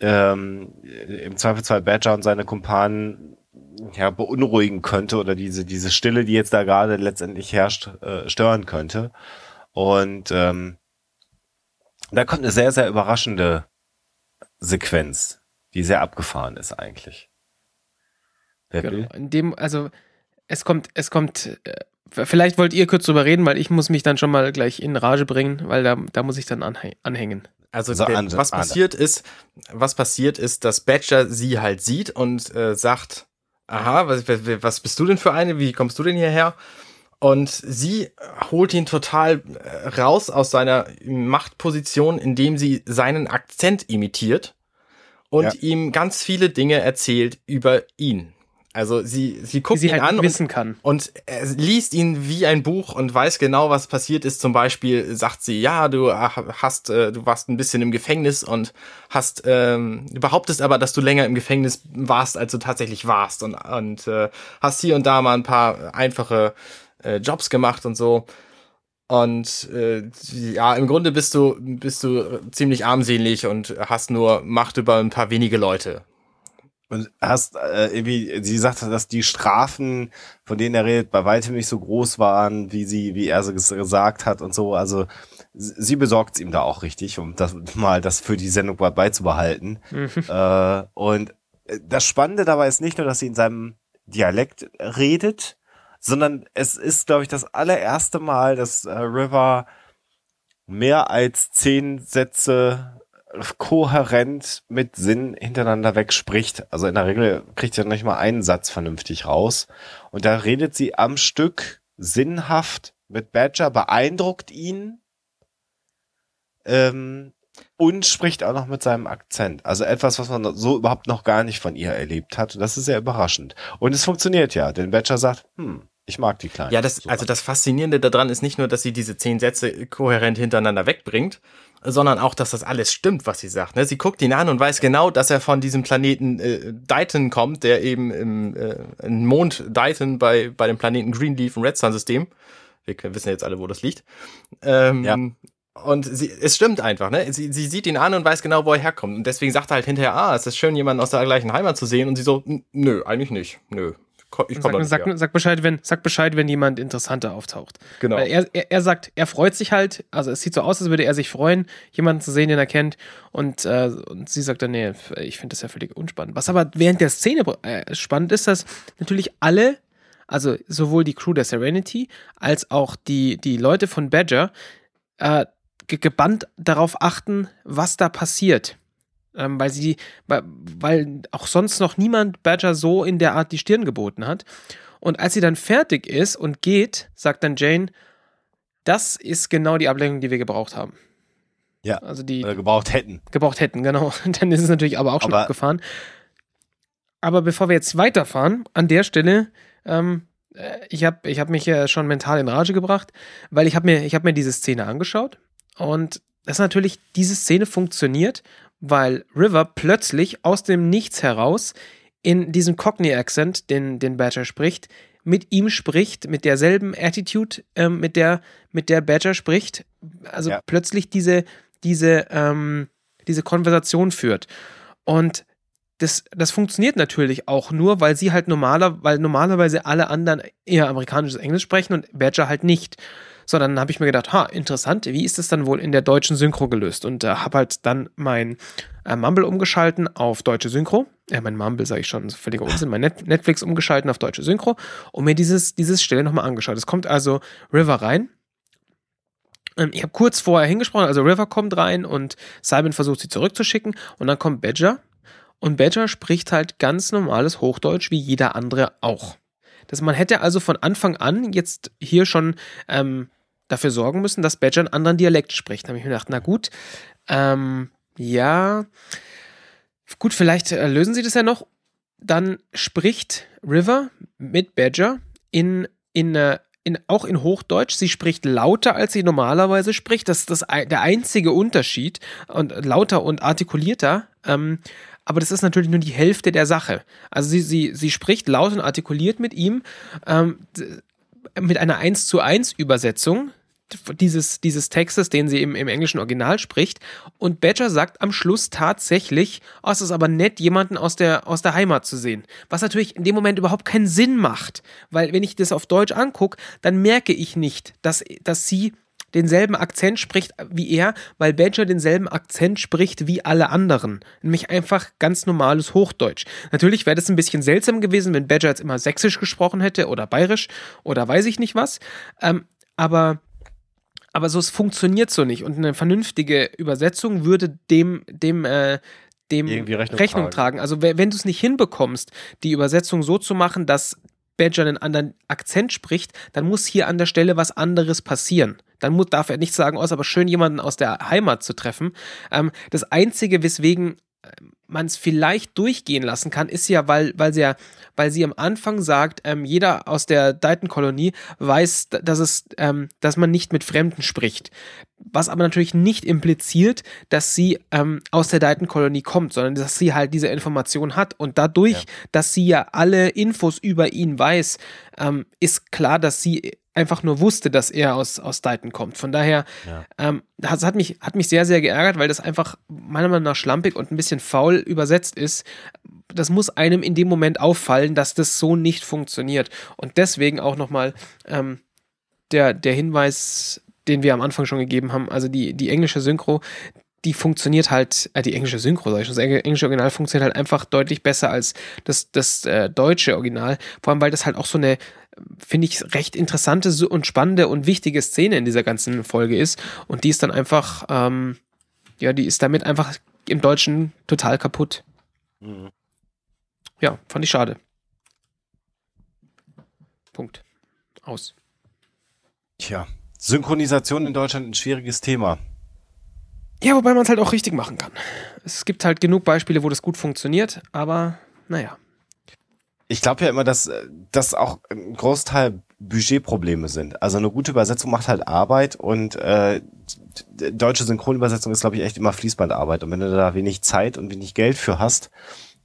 ähm, im Zweifelsfall Badger und seine Kumpanen ja, beunruhigen könnte oder diese, diese Stille, die jetzt da gerade letztendlich herrscht, äh, stören könnte. Und ähm, da kommt eine sehr, sehr überraschende Sequenz, die sehr abgefahren ist eigentlich. Wer will? Genau. In dem, also es kommt, es kommt, äh, vielleicht wollt ihr kurz drüber reden, weil ich muss mich dann schon mal gleich in Rage bringen, weil da, da muss ich dann anhäng anhängen. Also So, der, was passiert ist, was passiert ist, dass Badger sie halt sieht und äh, sagt, aha, was, was, was bist du denn für eine? Wie kommst du denn hierher? Und sie holt ihn total äh, raus aus seiner Machtposition, indem sie seinen Akzent imitiert und Ja. ihm ganz viele Dinge erzählt über ihn. Also sie, sie guckt sie ihn halt an und und liest ihn wie ein Buch und weiß genau, was passiert ist. Zum Beispiel sagt sie, ja, du hast, äh, du warst ein bisschen im Gefängnis und hast, ähm, du behauptest aber, dass du länger im Gefängnis warst, als du tatsächlich warst und, und äh, hast hier und da mal ein paar einfache äh, Jobs gemacht und so. Und äh, ja, im Grunde bist du, bist du ziemlich armselig und hast nur Macht über ein paar wenige Leute. Und hast äh, irgendwie, sie sagte, dass die Strafen, von denen er redet, bei weitem nicht so groß waren, wie sie, wie er so ges- gesagt hat und so. Also sie besorgt es ihm da auch richtig, um das mal das für die Sendung bei- beizubehalten. äh, und äh, das Spannende dabei ist nicht nur, dass sie in seinem Dialekt redet, sondern es ist, glaube ich, das allererste Mal, dass äh, River mehr als zehn Sätze kohärent mit Sinn hintereinander wegspricht. Also in der Regel kriegt er nicht mal einen Satz vernünftig raus. Und da redet sie am Stück sinnhaft mit Badger, beeindruckt ihn ähm, und spricht auch noch mit seinem Akzent. Also etwas, was man so überhaupt noch gar nicht von ihr erlebt hat. Das ist sehr überraschend. Und es funktioniert ja, denn Badger sagt, hm, ich mag die Kleinen. Ja, das, So. also das Faszinierende daran ist nicht nur, dass sie diese zehn Sätze kohärent hintereinander wegbringt, sondern auch, dass das alles stimmt, was sie sagt. Ne? Sie guckt ihn an und weiß genau, dass er von diesem Planeten äh, Dighton kommt, der eben im, äh, Mond Dighton bei, bei dem Planeten Greenleaf im Red Sun System. Wir wissen jetzt alle, wo das liegt. Ähm, Ja. Und sie, es stimmt einfach, ne? Sie, sie sieht ihn an und weiß genau, wo er herkommt. Und deswegen sagt er halt hinterher, ah, es ist schön, jemanden aus der gleichen Heimat zu sehen. Und sie so, "N- nö, eigentlich nicht. Nö. Ich komme Sag, sag, sag, Bescheid, wenn, sag Bescheid, wenn jemand interessanter auftaucht. Genau. Er, er, er sagt, er freut sich halt, also es sieht so aus, als würde er sich freuen, jemanden zu sehen, den er kennt. Und, äh, und sie sagt dann, nee, ich finde das ja völlig unspannend. Was aber während der Szene äh, spannend ist, dass natürlich alle, also sowohl die Crew der Serenity als auch die, die Leute von Badger, äh, ge- gebannt darauf achten, was da passiert. Ähm, weil sie, weil, auch sonst noch niemand Badger so in der Art die Stirn geboten hat. Und als sie dann fertig ist und geht, sagt dann Jane, das ist genau die Ablenkung, die wir gebraucht haben. Ja. Also die äh, gebraucht hätten. gebraucht hätten, genau. Dann ist es natürlich aber auch schon Aber- abgefahren. Aber bevor wir jetzt weiterfahren, an der Stelle, ähm, äh, ich habe ich hab mich ja schon mental in Rage gebracht, weil ich habe mir, ich hab mir diese Szene angeschaut und das natürlich, diese Szene funktioniert, weil River plötzlich aus dem Nichts heraus in diesem Cockney-Accent, den, den Badger spricht, mit ihm spricht, mit derselben Attitude, ähm, mit, der, mit der Badger spricht. Also Ja. plötzlich diese, diese, ähm, diese Konversation führt. Und das, das funktioniert natürlich auch nur, weil sie halt normaler, weil normalerweise alle anderen eher amerikanisches Englisch sprechen und Badger halt nicht. So, dann habe ich mir gedacht, ha, interessant, wie ist das dann wohl in der deutschen Synchro gelöst? Und äh, habe halt dann mein äh, Mumble umgeschalten auf deutsche Synchro. Ja, mein Mumble sage ich schon, völliger Unsinn. Mein Net Netflix umgeschalten auf deutsche Synchro und mir dieses, dieses Stelle nochmal angeschaut. Es kommt also River rein. Ähm, Ich habe kurz vorher hingesprochen, also River kommt rein und Simon versucht sie zurückzuschicken und dann kommt Badger und Badger spricht halt ganz normales Hochdeutsch wie jeder andere auch. Das, man hätte also von Anfang an jetzt hier schon ähm, dafür sorgen müssen, dass Badger einen anderen Dialekt spricht. Da habe ich mir gedacht, na gut, ähm, Ja. Gut, vielleicht äh, lösen sie das ja noch. Dann spricht River mit Badger in, in, äh, in, auch in Hochdeutsch. Sie spricht lauter, als sie normalerweise spricht. Das ist das, der einzige Unterschied. Und lauter und artikulierter. Ähm, aber das ist natürlich nur die Hälfte der Sache. Also sie, sie, sie spricht laut und artikuliert mit ihm ähm, mit einer 1 zu 1 Übersetzung dieses, dieses Textes, den sie im, im englischen Original spricht. Und Badger sagt am Schluss tatsächlich, oh, es ist aber nett, jemanden aus der, aus der Heimat zu sehen. Was natürlich in dem Moment überhaupt keinen Sinn macht. Weil wenn ich das auf Deutsch angucke, dann merke ich nicht, dass, dass sie denselben Akzent spricht wie er, weil Badger denselben Akzent spricht wie alle anderen. Nämlich einfach ganz normales Hochdeutsch. Natürlich wäre das ein bisschen seltsam gewesen, wenn Badger jetzt immer Sächsisch gesprochen hätte oder Bayerisch oder weiß ich nicht was. Ähm, aber aber so es funktioniert so nicht. Und eine vernünftige Übersetzung würde dem, dem, äh, dem Rechnung, Rechnung, tragen. Also wenn du es nicht hinbekommst, die Übersetzung so zu machen, dass Badger einen anderen Akzent spricht, dann muss hier an der Stelle was anderes passieren. Dann muss, darf er nicht sagen, oh, ist aber schön, jemanden aus der Heimat zu treffen. Ähm, das Einzige, weswegen man es vielleicht durchgehen lassen kann, ist ja, weil, weil sie ja, weil sie am Anfang sagt, ähm, jeder aus der Dayton-Kolonie weiß, dass es, ähm, dass man nicht mit Fremden spricht. Was aber natürlich nicht impliziert, dass sie ähm, aus der Dayton-Kolonie kommt, sondern dass sie halt diese Information hat. Und dadurch, ja. dass sie ja alle Infos über ihn weiß, ähm, ist klar, dass sie einfach nur wusste, dass er aus, aus Dayton kommt. Von daher, ja. ähm, das hat mich, hat mich sehr, sehr geärgert, weil das einfach meiner Meinung nach schlampig und ein bisschen faul übersetzt ist. Das muss einem in dem Moment auffallen, dass das so nicht funktioniert. Und deswegen auch nochmal ähm, der, der Hinweis, den wir am Anfang schon gegeben haben, also die, die englische Synchro, die funktioniert halt, äh, die englische Synchro, sag ich schon, das englische Original funktioniert halt einfach deutlich besser als das, das äh, deutsche Original. Vor allem, weil das halt auch so eine, finde ich, recht interessante und spannende und wichtige Szene in dieser ganzen Folge ist. Und die ist dann einfach, ähm, ja, die ist damit einfach im Deutschen total kaputt. Mhm. Ja, fand ich schade. Punkt. Aus. Tja, Synchronisation in Deutschland ein schwieriges Thema. Ja, wobei man es halt auch richtig machen kann. Es gibt halt genug Beispiele, wo das gut funktioniert, aber naja. Ich glaube ja immer, dass das auch ein Großteil Budgetprobleme sind. Also eine gute Übersetzung macht halt Arbeit und äh, deutsche Synchronübersetzung ist, glaube ich, echt immer Fließbandarbeit. Und wenn du da wenig Zeit und wenig Geld für hast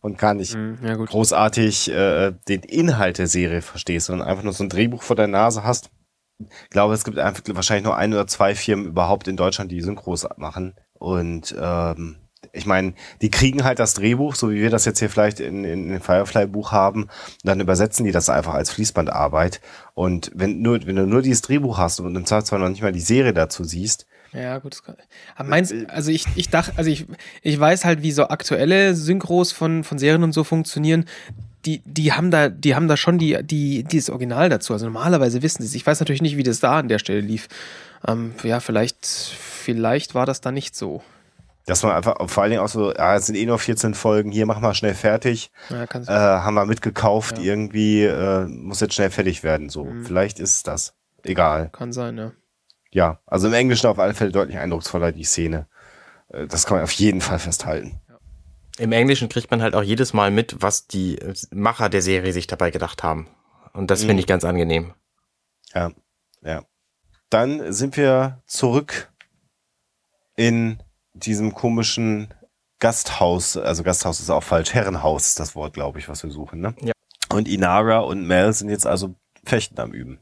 und gar nicht mm, ja, großartig äh, den Inhalt der Serie verstehst, sondern einfach nur so ein Drehbuch vor der Nase hast, ich glaube, es gibt einfach wahrscheinlich nur ein oder zwei Firmen überhaupt in Deutschland, die Synchros machen. Und ähm, ich meine, die kriegen halt das Drehbuch, so wie wir das jetzt hier vielleicht in, in, in Firefly-Buch haben, und dann übersetzen die das einfach als Fließbandarbeit. Und wenn, nur, wenn du nur dieses Drehbuch hast und im Zweifelsfall noch nicht mal die Serie dazu siehst, ja, gut. Aber meinst, also ich, ich dachte, also ich, ich weiß halt, wie so aktuelle Synchros von, von Serien und so funktionieren die, die haben da, die haben da schon die, die, dieses Original dazu. Also normalerweise wissen sie es. Ich weiß natürlich nicht, wie das da an der Stelle lief. Ähm, ja, vielleicht, vielleicht war das da nicht so. Dass man einfach, vor allen Dingen auch so, ja, es sind eh nur 14 Folgen, hier machen wir schnell fertig. Ja, äh, haben wir mitgekauft, ja. irgendwie, äh, muss jetzt schnell fertig werden. So, mhm. vielleicht ist das. Egal. Kann sein, ja. Ja, also im Englischen auf alle Fälle deutlich eindrucksvoller, die Szene. Äh, das kann man auf jeden Fall festhalten. Im Englischen kriegt man halt auch jedes Mal mit, was die Macher der Serie sich dabei gedacht haben. Und das mhm. finde ich ganz angenehm. Ja, ja. Dann sind wir zurück in diesem komischen Gasthaus. Also Gasthaus ist auch falsch. Herrenhaus ist das Wort, glaube ich, was wir suchen. Ne? Ja. Und Inara und Mel sind jetzt also Fechten am Üben.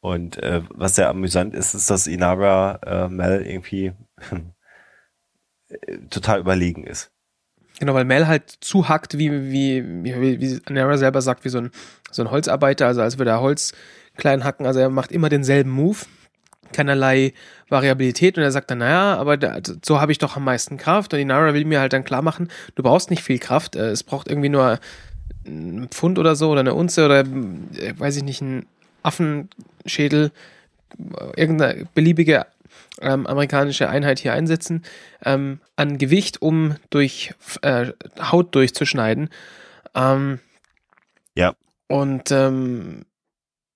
Und äh, was sehr amüsant ist, ist, dass Inara äh, Mel irgendwie total überlegen ist. Genau, weil Mel halt zuhackt, wie, wie, wie, wie Nara selber sagt, wie so ein, so ein Holzarbeiter, also als würde er Holz klein hacken, also er macht immer denselben Move, keinerlei Variabilität und er sagt dann, naja, aber da, so habe ich doch am meisten Kraft und die Nara will mir halt dann klar machen, du brauchst nicht viel Kraft, äh, es braucht irgendwie nur ein Pfund oder so oder eine Unze oder, äh, weiß ich nicht, ein Affenschädel, irgendeine beliebige ähm, amerikanische Einheit hier einsetzen, ähm, an Gewicht, um durch äh, Haut durchzuschneiden. Ähm, ja. Und ähm,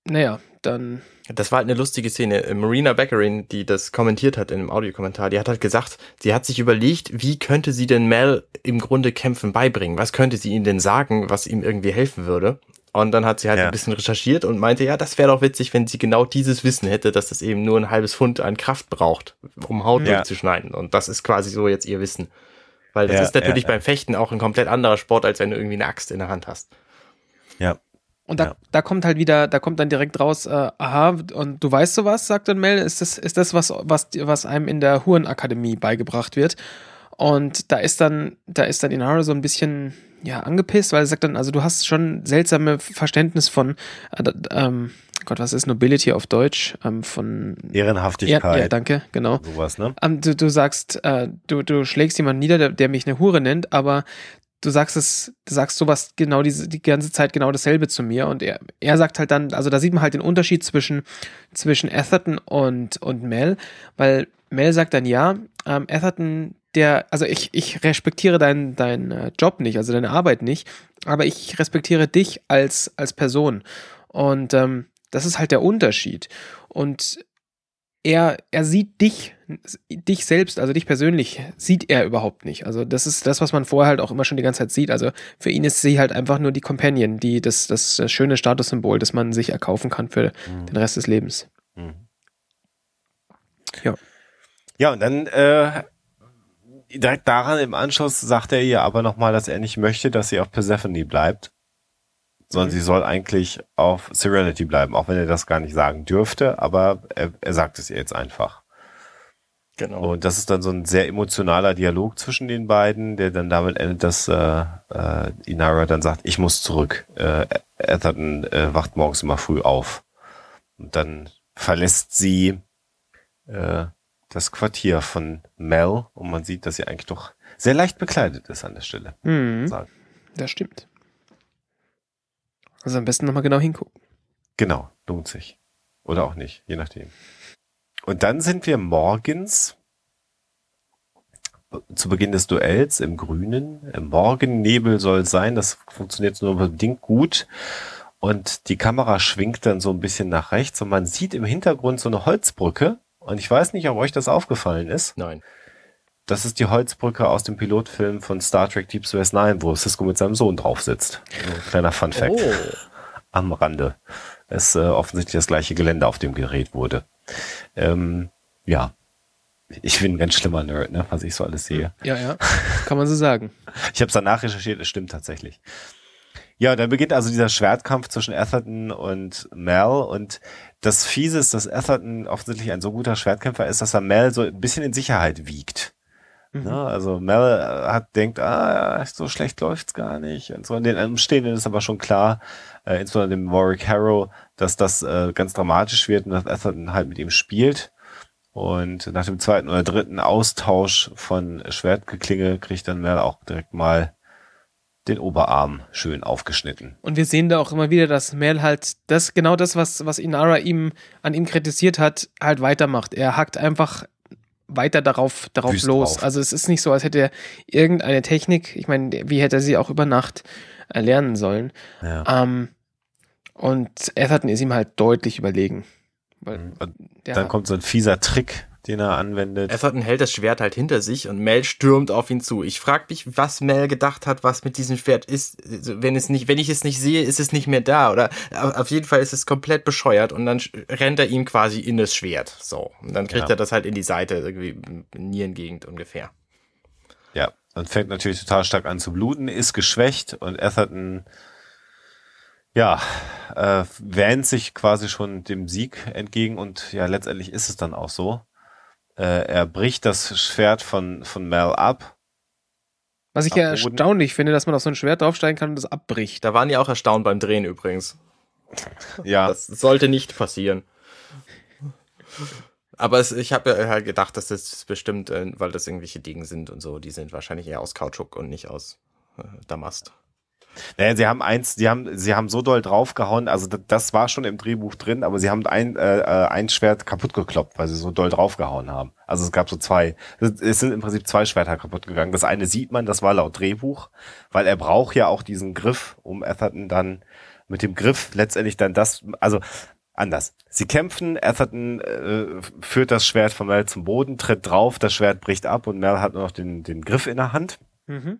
naja, dann Das war halt eine lustige Szene. Marina Beckerin, die das kommentiert hat in einem Audiokommentar, die hat halt gesagt, sie hat sich überlegt, wie könnte sie denn Mel im Grunde Kämpfen beibringen? Was könnte sie ihm denn sagen, was ihm irgendwie helfen würde? Und dann hat sie halt ja. ein bisschen recherchiert und meinte, ja, das wäre doch witzig, wenn sie genau dieses Wissen hätte, dass das eben nur ein halbes Pfund an Kraft braucht, um Haut ja. durchzuschneiden. Und das ist quasi so jetzt ihr Wissen. Weil das ja, ist natürlich beim Fechten auch ein komplett anderer Sport, als wenn du irgendwie eine Axt in der Hand hast. Ja. Und da, da kommt halt wieder, da kommt dann direkt raus, äh, aha, und du weißt sowas, sagt dann Mel, ist das, ist das was, was, was einem in der Hurenakademie beigebracht wird. Und da ist dann, da ist dann Inara so ein bisschen, ja, angepisst, weil er sagt dann, also du hast schon seltsame Verständnis von, äh, ähm, Gott, was ist Nobility auf Deutsch? Ähm, von Ehrenhaftigkeit. Ja, ja, danke, genau. Sowas, ne? Ähm, du, du sagst, äh, du, du schlägst jemanden nieder, der, der mich eine Hure nennt, aber du sagst es, du sagst sowas genau diese, die ganze Zeit genau dasselbe zu mir und er, er sagt halt dann, also da sieht man halt den Unterschied zwischen, zwischen Atherton und, und Mel, weil Mel sagt dann ja, ähm, Atherton, der, also ich, ich respektiere deinen dein, äh, Job nicht, also deine Arbeit nicht, aber ich respektiere dich als, als Person. Und ähm, das ist halt der Unterschied. Und er, er sieht dich, dich selbst, also dich persönlich, sieht er überhaupt nicht. Also das ist das, was man vorher halt auch immer schon die ganze Zeit sieht. Also für ihn ist sie halt einfach nur die Companion, die das, das, das schöne Statussymbol, das man sich erkaufen kann für mhm. den Rest des Lebens. Mhm. Ja. Ja, und dann äh, direkt daran im Anschluss sagt er ihr aber nochmal, dass er nicht möchte, dass sie auf Persephone bleibt sondern sie soll eigentlich auf Serenity bleiben, auch wenn er das gar nicht sagen dürfte, aber er, er sagt es ihr jetzt einfach. Genau. Und das ist dann so ein sehr emotionaler Dialog zwischen den beiden, der dann damit endet, dass äh, äh, Inara dann sagt, ich muss zurück. Äh, Atherton äh, wacht morgens immer früh auf. Und dann verlässt sie äh, das Quartier von Mel und man sieht, dass sie eigentlich doch sehr leicht bekleidet ist an der Stelle. Mhm. Das stimmt. Also am besten nochmal genau hingucken. Genau, lohnt sich. Oder auch nicht, je nachdem. Und dann sind wir morgens zu Beginn des Duells im Grünen. Im Morgennebel soll es sein, das funktioniert nur bedingt gut. Und die Kamera schwingt dann so ein bisschen nach rechts und man sieht im Hintergrund so eine Holzbrücke. Und ich weiß nicht, ob euch das aufgefallen ist. Nein. Das ist die Holzbrücke aus dem Pilotfilm von Star Trek Deep Space Nine, wo Cisco mit seinem Sohn drauf sitzt. Also, kleiner Fun Fact. Oh. Am Rande. Es ist äh, offensichtlich das gleiche Gelände, auf dem gedreht wurde. Ähm, ja. Ich bin ein ganz schlimmer Nerd, ne, was ich so alles sehe. Ja, ja. Kann man so sagen. ich habe es danach recherchiert, es stimmt tatsächlich. Ja, dann beginnt also dieser Schwertkampf zwischen Atherton und Mel und das Fiese ist, dass Atherton offensichtlich ein so guter Schwertkämpfer ist, dass er Mel so ein bisschen in Sicherheit wiegt. Mhm. Ne? Also Mel äh, hat denkt, ah, so schlecht läuft's gar nicht. Und so in den Umstehenden ist aber schon klar, äh, insbesondere dem Warwick Harrow, dass das äh, ganz dramatisch wird und dass Atherton halt mit ihm spielt. Und nach dem zweiten oder dritten Austausch von Schwertgeklinge kriegt dann Mel auch direkt mal den Oberarm schön aufgeschnitten. Und wir sehen da auch immer wieder, dass Mel halt das, genau das, was, was Inara ihm, an ihm kritisiert hat, halt weitermacht. Er hackt einfach weiter darauf, darauf los. Drauf. Also es ist nicht so, als hätte er irgendeine Technik, ich meine, wie hätte er sie auch über Nacht erlernen sollen. Ja. Ähm, und Atherton ist ihm halt deutlich überlegen. Weil mhm. dann kommt so ein fieser Trick, den er anwendet. Atherton hält das Schwert halt hinter sich und Mel stürmt auf ihn zu. Ich frage mich, was Mel gedacht hat, was mit diesem Schwert ist. Wenn es nicht, wenn ich es nicht sehe, ist es nicht mehr da. Oder auf jeden Fall ist es komplett bescheuert und dann rennt er ihm quasi in das Schwert. So. Und dann kriegt ja. er das halt in die Seite, irgendwie Nierengegend ungefähr. Ja, dann fängt natürlich total stark an zu bluten, ist geschwächt und Atherton ja, äh, wähnt sich quasi schon dem Sieg entgegen und ja, letztendlich ist es dann auch so. Äh, er bricht das Schwert von, von Mel ab. Was ich ja erstaunlich finde, dass man auf so ein Schwert draufsteigen kann und das abbricht. Da waren die auch erstaunt beim Drehen übrigens. Ja. Das sollte nicht passieren. Aber es, ich habe ja halt gedacht, dass das bestimmt, äh, weil das irgendwelche Dinge sind und so, die sind wahrscheinlich eher aus Kautschuk und nicht aus äh, Damast. Naja, sie haben eins, sie haben, sie haben so doll draufgehauen, also das, das war schon im Drehbuch drin, aber sie haben ein, äh, äh, ein Schwert kaputt gekloppt, weil sie so doll draufgehauen haben. Also es gab so zwei, es sind im Prinzip zwei Schwerter kaputt gegangen. Das eine sieht man, das war laut Drehbuch, weil er braucht ja auch diesen Griff, um Atherton dann mit dem Griff letztendlich dann das, also anders. Sie kämpfen, Atherton äh, führt das Schwert von Mel zum Boden, tritt drauf, das Schwert bricht ab und Mel hat nur noch den, den Griff in der Hand. Mhm.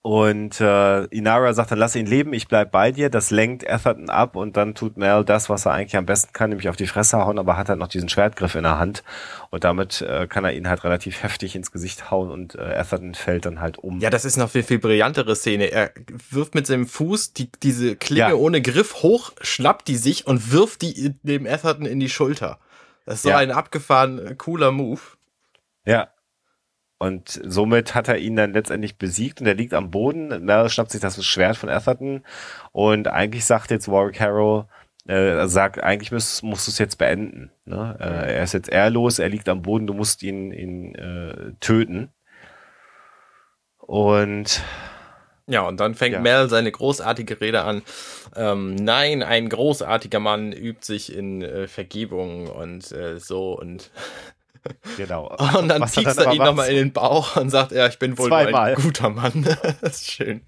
Und äh, Inara sagt dann, lass ihn leben, ich bleib bei dir. Das lenkt Atherton ab und dann tut Mel das, was er eigentlich am besten kann, nämlich auf die Fresse hauen, aber hat halt noch diesen Schwertgriff in der Hand. Und damit äh, kann er ihn halt relativ heftig ins Gesicht hauen und äh, Atherton fällt dann halt um. Ja, das ist noch viel, viel brillantere Szene. Er wirft mit seinem Fuß die, diese Klinge Ja. ohne Griff hoch, schnappt die sich und wirft die dem Atherton in die Schulter. Das ist so Ja. ein abgefahren äh, cooler Move. Ja. Und somit hat er ihn dann letztendlich besiegt und er liegt am Boden. Mel schnappt sich das Schwert von Atherton und eigentlich sagt jetzt Warwick Harrow, äh, sagt, eigentlich musst, musst du es jetzt beenden. Ne? Äh, er ist jetzt ehrlos, er liegt am Boden, du musst ihn, ihn äh, töten. Und Ja, und dann fängt Ja. Mel seine großartige Rede an. Ähm, nein, ein großartiger Mann übt sich in äh, Vergebung und äh, so und genau. und dann Was er piekst dann er ihn nochmal in den Bauch und sagt, ja, ich bin wohl ein guter Mann. das ist schön.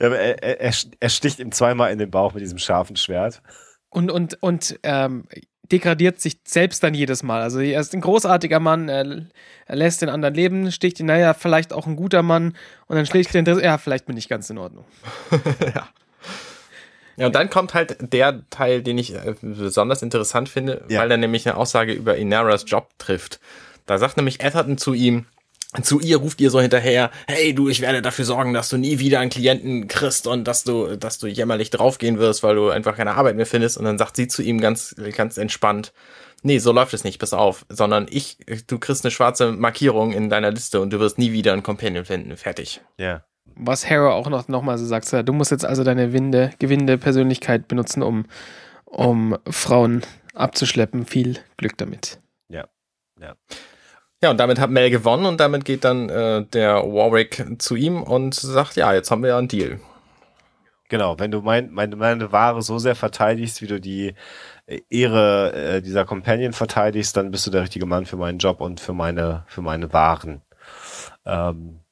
Ja, aber er, er, er sticht ihm zweimal in den Bauch mit diesem scharfen Schwert. Und, und, und ähm, degradiert sich selbst dann jedes Mal. Also er ist ein großartiger Mann, er, er lässt den anderen leben, sticht ihn, naja, vielleicht auch ein guter Mann und dann schlägt den, ja, vielleicht bin ich ganz in Ordnung. ja. Ja, und dann kommt halt der Teil, den ich äh, besonders interessant finde, Ja. weil er nämlich eine Aussage über Inaras Job trifft. Da sagt nämlich Atherton zu ihm, zu ihr ruft ihr so hinterher, hey du, ich werde dafür sorgen, dass du nie wieder einen Klienten kriegst und dass du, dass du jämmerlich draufgehen wirst, weil du einfach keine Arbeit mehr findest. Und dann sagt sie zu ihm ganz, ganz entspannt, nee, so läuft es nicht, pass auf, sondern ich, du kriegst eine schwarze Markierung in deiner Liste und du wirst nie wieder einen Companion finden. Fertig. Ja. Was Harrow auch noch, noch mal so sagt, du musst jetzt also deine Winde, gewinnende Persönlichkeit benutzen, um, um Frauen abzuschleppen. Viel Glück damit. Ja. Ja. Ja, und damit hat Mel gewonnen und damit geht dann äh, der Warwick zu ihm und sagt, ja, jetzt haben wir ja einen Deal. Genau, wenn du mein, meine, meine Ware so sehr verteidigst, wie du die äh, Ehre äh, dieser Companion verteidigst, dann bist du der richtige Mann für meinen Job und für meine, für meine Waren. Ähm, äh,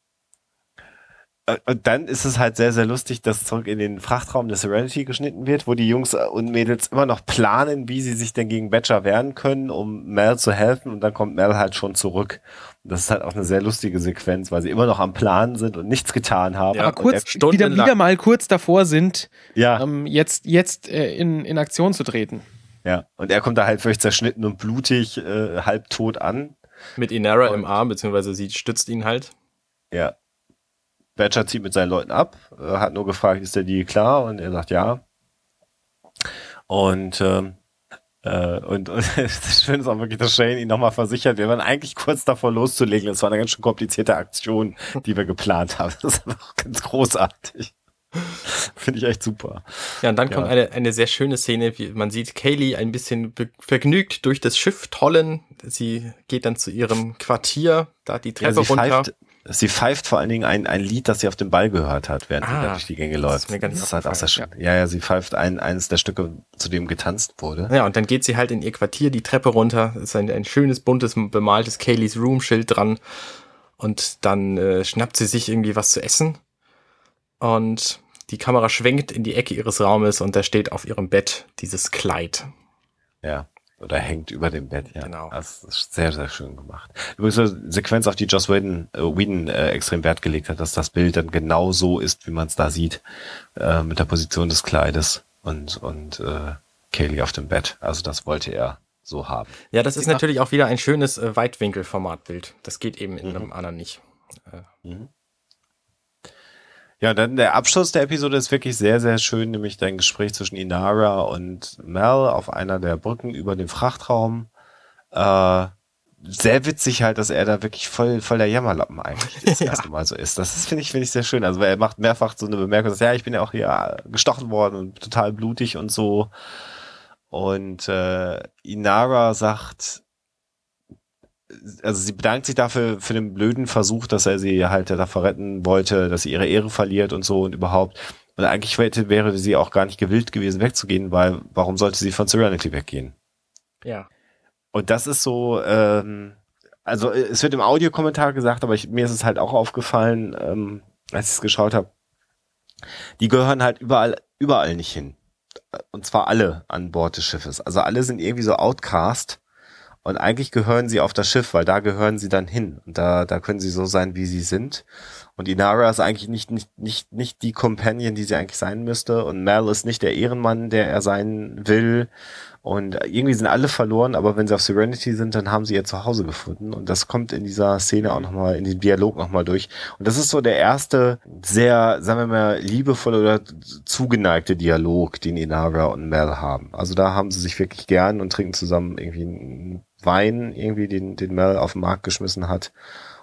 und dann ist es halt sehr, sehr lustig, dass zurück in den Frachtraum der Serenity geschnitten wird, wo die Jungs und Mädels immer noch planen, wie sie sich denn gegen Badger wehren können, um Mel zu helfen. Und dann kommt Mel halt schon zurück. Und das ist halt auch eine sehr lustige Sequenz, weil sie immer noch am Plan sind und nichts getan haben. Ja, Aber kurz, er- wieder, wieder mal kurz davor sind, ja. ähm, jetzt, jetzt äh, in, in Aktion zu treten. Ja, und er kommt da halt völlig zerschnitten und blutig, äh, halb tot an. Mit Inara im Und- Arm, beziehungsweise sie stützt ihn halt. Ja. Badger zieht mit seinen Leuten ab, äh, hat nur gefragt, ist der Deal klar? Und er sagt ja. Und, ähm, äh, und, und das Schöne ist auch wirklich, dass Shane ihn nochmal versichert, wir waren eigentlich kurz davor loszulegen. Das war eine ganz schön komplizierte Aktion, die wir geplant haben. Das ist einfach ganz großartig. Finde ich echt super. Ja, und dann Ja. kommt eine, eine sehr schöne Szene, wie man sieht Kaylee ein bisschen vergnügt durch das Schiff tollen. Sie geht dann zu ihrem Quartier, da die Ja, Treppe sie, runter. pfeift, sie pfeift vor allen Dingen ein, ein Lied, das sie auf dem Ball gehört hat, während sie Ah, da durch die Gänge das läuft. ist mir nicht das ist halt auch sehr schön. aufgefallen, Ja. ja, sie pfeift ein, eines der Stücke, zu dem getanzt wurde. Ja, und dann geht sie halt in ihr Quartier die Treppe runter. Es ist ein, ein schönes, buntes, bemaltes Kaylee's Room-Schild dran. Und dann äh, schnappt sie sich irgendwie was zu essen. Und die Kamera schwenkt in die Ecke ihres Raumes und da steht auf ihrem Bett dieses Kleid. Ja. Oder hängt über dem Bett, ja. Genau. Das ist sehr, sehr schön gemacht. Übrigens eine Sequenz, auf die Joss Whedon, äh, Whedon äh, extrem Wert gelegt hat, dass das Bild dann genau so ist, wie man es da sieht, äh, mit der Position des Kleides und, und äh, Kaylee auf dem Bett. Also das wollte er so haben. Ja, das ist Ja. natürlich auch wieder ein schönes äh, Weitwinkelformatbild. Das geht eben in einem anderen nicht. Ja, dann der Abschluss der Episode ist wirklich sehr, sehr schön, nämlich dein Gespräch zwischen Inara und Mel auf einer der Brücken über den Frachtraum. Äh, sehr witzig halt, dass er da wirklich voll, voll der Jammerlappen eigentlich das Ja. erste Mal so ist. Das ist, finde ich, finde ich sehr schön. Also, weil er macht mehrfach so eine Bemerkung, dass, ja, ich bin ja auch hier gestochen worden und total blutig und so. Und äh, Inara sagt, also sie bedankt sich dafür für den blöden Versuch, dass er sie halt davor retten wollte, dass sie ihre Ehre verliert und so und überhaupt. Und eigentlich hätte, wäre sie auch gar nicht gewillt gewesen, wegzugehen, weil warum sollte sie von Serenity weggehen? Ja. Und das ist so, ähm, also äh, es wird im Audiokommentar gesagt, aber ich, mir ist es halt auch aufgefallen, ähm, als ich es geschaut habe, die gehören halt überall, überall nicht hin. und zwar alle an Bord des Schiffes. Also alle sind irgendwie so outcast und eigentlich gehören sie auf das Schiff, weil da gehören sie dann hin und da, da können sie so sein, wie sie sind. Und Inara ist eigentlich nicht, nicht, nicht, nicht die Companion, die sie eigentlich sein müsste. Und Mel ist nicht der Ehrenmann, der er sein will. Und irgendwie sind alle verloren, aber wenn sie auf Serenity sind, dann haben sie ihr Zuhause gefunden. Und das kommt in dieser Szene auch nochmal, in dem Dialog nochmal durch. Und das ist so der erste sehr, sagen wir mal, liebevolle oder zugeneigte Dialog, den Inara und Mel haben. Also da haben sie sich wirklich gern und trinken zusammen irgendwie einen Wein, irgendwie den, den Mel auf den Markt geschmissen hat.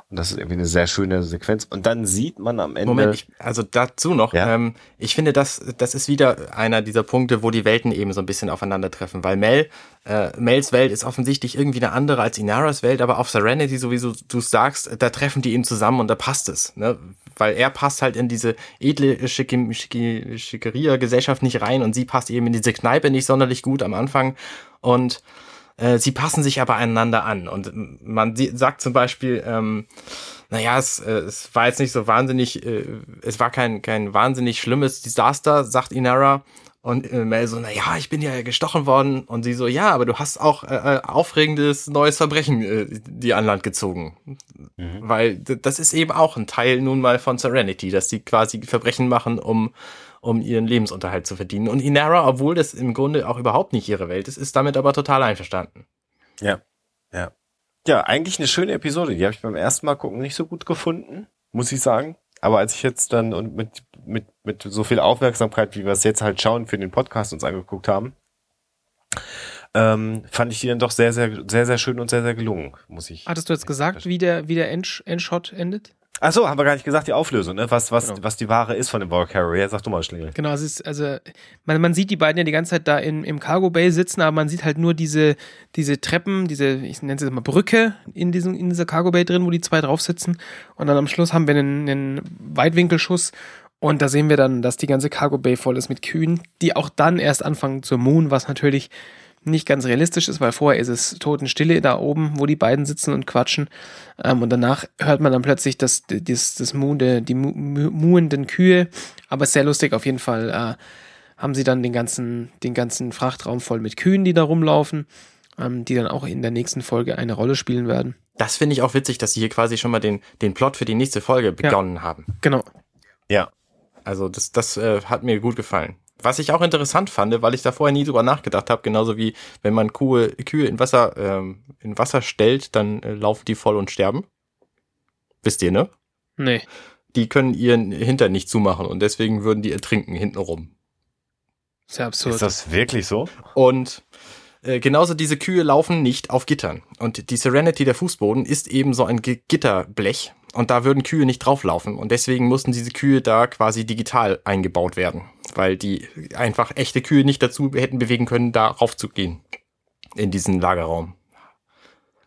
Und das ist irgendwie eine sehr schöne Sequenz. Und dann sieht man am Ende. Moment, ich, also dazu noch. Ja? Ähm, ich finde, das, das ist wieder einer dieser Punkte, wo die Welten eben so ein bisschen aufeinandertreffen. Weil Mel, äh, Mels Welt ist offensichtlich irgendwie eine andere als Inaras Welt, aber auf Serenity, sowieso du sagst, da treffen die eben zusammen und da passt es. Ne? Weil er passt halt in diese edle Schickeria-Gesellschaft nicht rein und sie passt eben in diese Kneipe nicht sonderlich gut am Anfang. Und äh, sie passen sich aber einander an. Und man sagt zum Beispiel, ähm, naja, es, äh, es war jetzt nicht so wahnsinnig, äh, es war kein, kein wahnsinnig schlimmes Desaster, sagt Inara. Und äh, Mel so, naja, ich bin ja gestochen worden. Und sie so, ja, aber du hast auch äh, äh aufregendes neues Verbrechen äh, die an Land gezogen. Mhm. Weil das ist eben auch ein Teil nun mal von Serenity, dass sie quasi Verbrechen machen, um um ihren Lebensunterhalt zu verdienen. Und Inara, obwohl das im Grunde auch überhaupt nicht ihre Welt ist, ist damit aber total einverstanden. Ja, ja. Ja, eigentlich eine schöne Episode. Die habe ich beim ersten Mal gucken nicht so gut gefunden, muss ich sagen. Aber als ich jetzt dann und mit, mit, mit so viel Aufmerksamkeit, wie wir es jetzt halt schauen, für den Podcast uns angeguckt haben, ähm, fand ich die dann doch sehr, sehr, sehr, sehr schön und sehr, sehr gelungen, muss ich. Hattest du jetzt gesagt, wie der, wie der Endshot endet? Ach so, haben wir gar nicht gesagt, die Auflösung, ne? was, was, genau. was die Ware ist von dem Ball Carrier. Sag du mal, Schlingel. Genau, es ist, also, man, man sieht die beiden ja die ganze Zeit da in, im Cargo Bay sitzen, aber man sieht halt nur diese, diese Treppen, diese, ich nenne es mal Brücke in, diesem, in dieser Cargo Bay drin, wo die zwei drauf sitzen. Und dann am Schluss haben wir einen, einen Weitwinkelschuss und da sehen wir dann, dass die ganze Cargo Bay voll ist mit Kühen, die auch dann erst anfangen zu Moon, was natürlich nicht ganz realistisch ist, weil vorher ist es Totenstille da oben, wo die beiden sitzen und quatschen. Ähm, und danach hört man dann plötzlich das, das, das Muhende, die mu muhenden Kühe. Aber sehr lustig auf jeden Fall. Äh, haben sie dann den ganzen, den ganzen Frachtraum voll mit Kühen, die da rumlaufen, ähm, die dann auch in der nächsten Folge eine Rolle spielen werden. Das finde ich auch witzig, dass sie hier quasi schon mal den, den Plot für die nächste Folge begonnen ja, haben. Genau. Ja. Also das, das äh, hat mir gut gefallen. Was ich auch interessant fand, weil ich da vorher nie drüber nachgedacht habe, genauso wie wenn man Kuh, Kühe in Wasser, ähm, in Wasser stellt, dann äh, laufen die voll und sterben. Wisst ihr, ne? Nee. Die können ihren Hintern nicht zumachen und deswegen würden die ertrinken hintenrum. Sehr absurd. Ist das wirklich so? Und äh, genauso diese Kühe laufen nicht auf Gittern. Und die Serenity, der Fußboden, ist eben so ein Gitterblech. Und da würden Kühe nicht drauflaufen. Und deswegen mussten diese Kühe da quasi digital eingebaut werden. Weil die einfach echte Kühe nicht dazu hätten bewegen können, da raufzugehen. In diesen Lagerraum.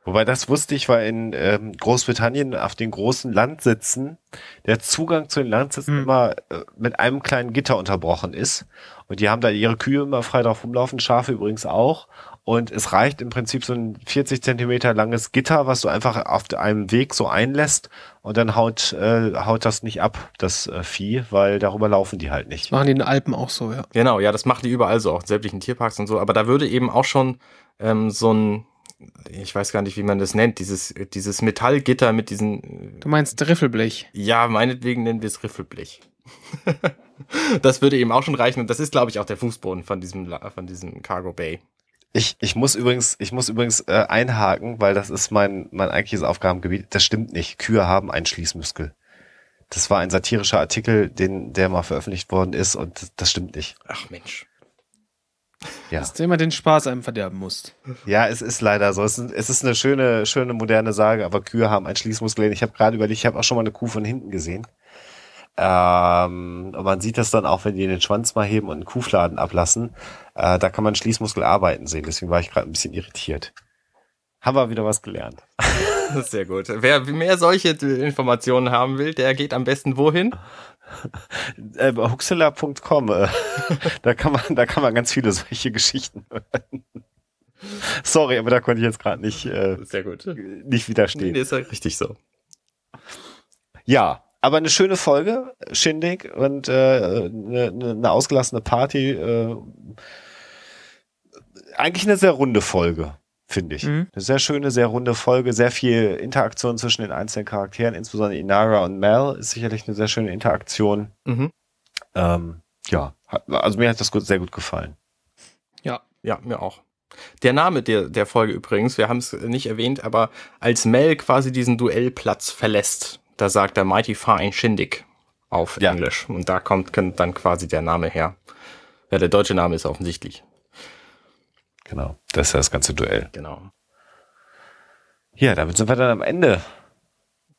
Wobei das wusste ich, weil in ähm, Großbritannien auf den großen Landsitzen der Zugang zu den Landsitzen mhm. immer äh, mit einem kleinen Gitter unterbrochen ist. Und die haben da ihre Kühe immer frei drauf rumlaufen, Schafe übrigens auch. Und es reicht im Prinzip so ein 40 Zentimeter langes Gitter, was du einfach auf einem Weg so einlässt und dann haut, äh, haut das nicht ab, das äh, Vieh, weil darüber laufen die halt nicht. Das machen die in den Alpen auch so, ja. Genau, ja, das machen die überall so, auch in sämtlichen Tierparks und so. Aber da würde eben auch schon ähm, so ein ich weiß gar nicht, wie man das nennt, dieses, dieses Metallgitter mit diesen. Du meinst Riffelblech? Ja, meinetwegen nennen wir es Riffelblech. das würde eben auch schon reichen und das ist, glaube ich, auch der Fußboden von diesem, von diesem Cargo Bay. Ich, ich muss übrigens, ich muss übrigens äh, einhaken, weil das ist mein, mein eigentliches Aufgabengebiet. Das stimmt nicht. Kühe haben einen Schließmuskel. Das war ein satirischer Artikel, den, der mal veröffentlicht worden ist und das, das stimmt nicht. Ach Mensch. Ja. Dass du immer den Spaß einem verderben musst. Ja, es ist leider so. Es ist, es ist eine schöne, schöne moderne Sage, aber Kühe haben einen Schließmuskel. Ich habe gerade überlegt, ich habe auch schon mal eine Kuh von hinten gesehen. Ähm, und man sieht das dann auch, wenn die den Schwanz mal heben und einen Kuhfladen ablassen. Äh, da kann man Schließmuskel arbeiten sehen. Deswegen war ich gerade ein bisschen irritiert. Haben wir wieder was gelernt. Sehr gut. Wer mehr solche Informationen haben will, der geht am besten wohin? Äh, Huxilla.com. Äh, da kann man, da kann man ganz viele solche Geschichten hören. Sorry, aber da konnte ich jetzt gerade nicht, äh, Sehr gut. nicht widerstehen. Nee, ist ja richtig so. Ja, aber eine schöne Folge, Shindig und äh, eine, eine ausgelassene Party. Äh, eigentlich eine sehr runde Folge, finde ich. Mhm. Eine sehr schöne, sehr runde Folge, sehr viel Interaktion zwischen den einzelnen Charakteren, insbesondere Inara und Mel ist sicherlich eine sehr schöne Interaktion. Mhm. Ähm, ja, also mir hat das gut, sehr gut gefallen. Ja. Ja, mir auch. Der Name der, der Folge übrigens, wir haben es nicht erwähnt, aber als Mel quasi diesen Duellplatz verlässt, da sagt er Mighty Fine Shindig auf Ja. Englisch. Und da kommt dann quasi der Name her. Ja, der deutsche Name ist offensichtlich. Genau, das ist ja das ganze Duell. Genau. Ja, damit sind wir dann am Ende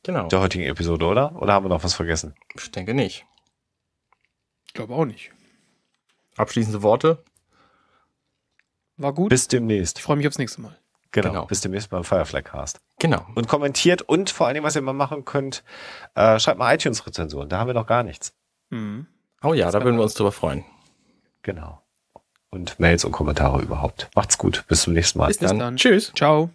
Genau. der heutigen Episode, oder? Oder haben wir noch was vergessen? Ich denke nicht. Ich glaube auch nicht. Abschließende Worte? War gut. Bis demnächst. ich freue mich aufs nächste Mal. Genau, Genau. bis demnächst beim Firefly Cast. Genau. Und kommentiert und vor allen Dingen, was ihr mal machen könnt, äh, schreibt mal iTunes-Rezensionen. Da haben wir noch gar nichts. Mhm. Oh ja, Das da würden wir uns drüber freuen. Genau. Und Mails und Kommentare überhaupt. Macht's gut. Bis zum nächsten Mal. Bis Bis dann. dann. Tschüss. Ciao.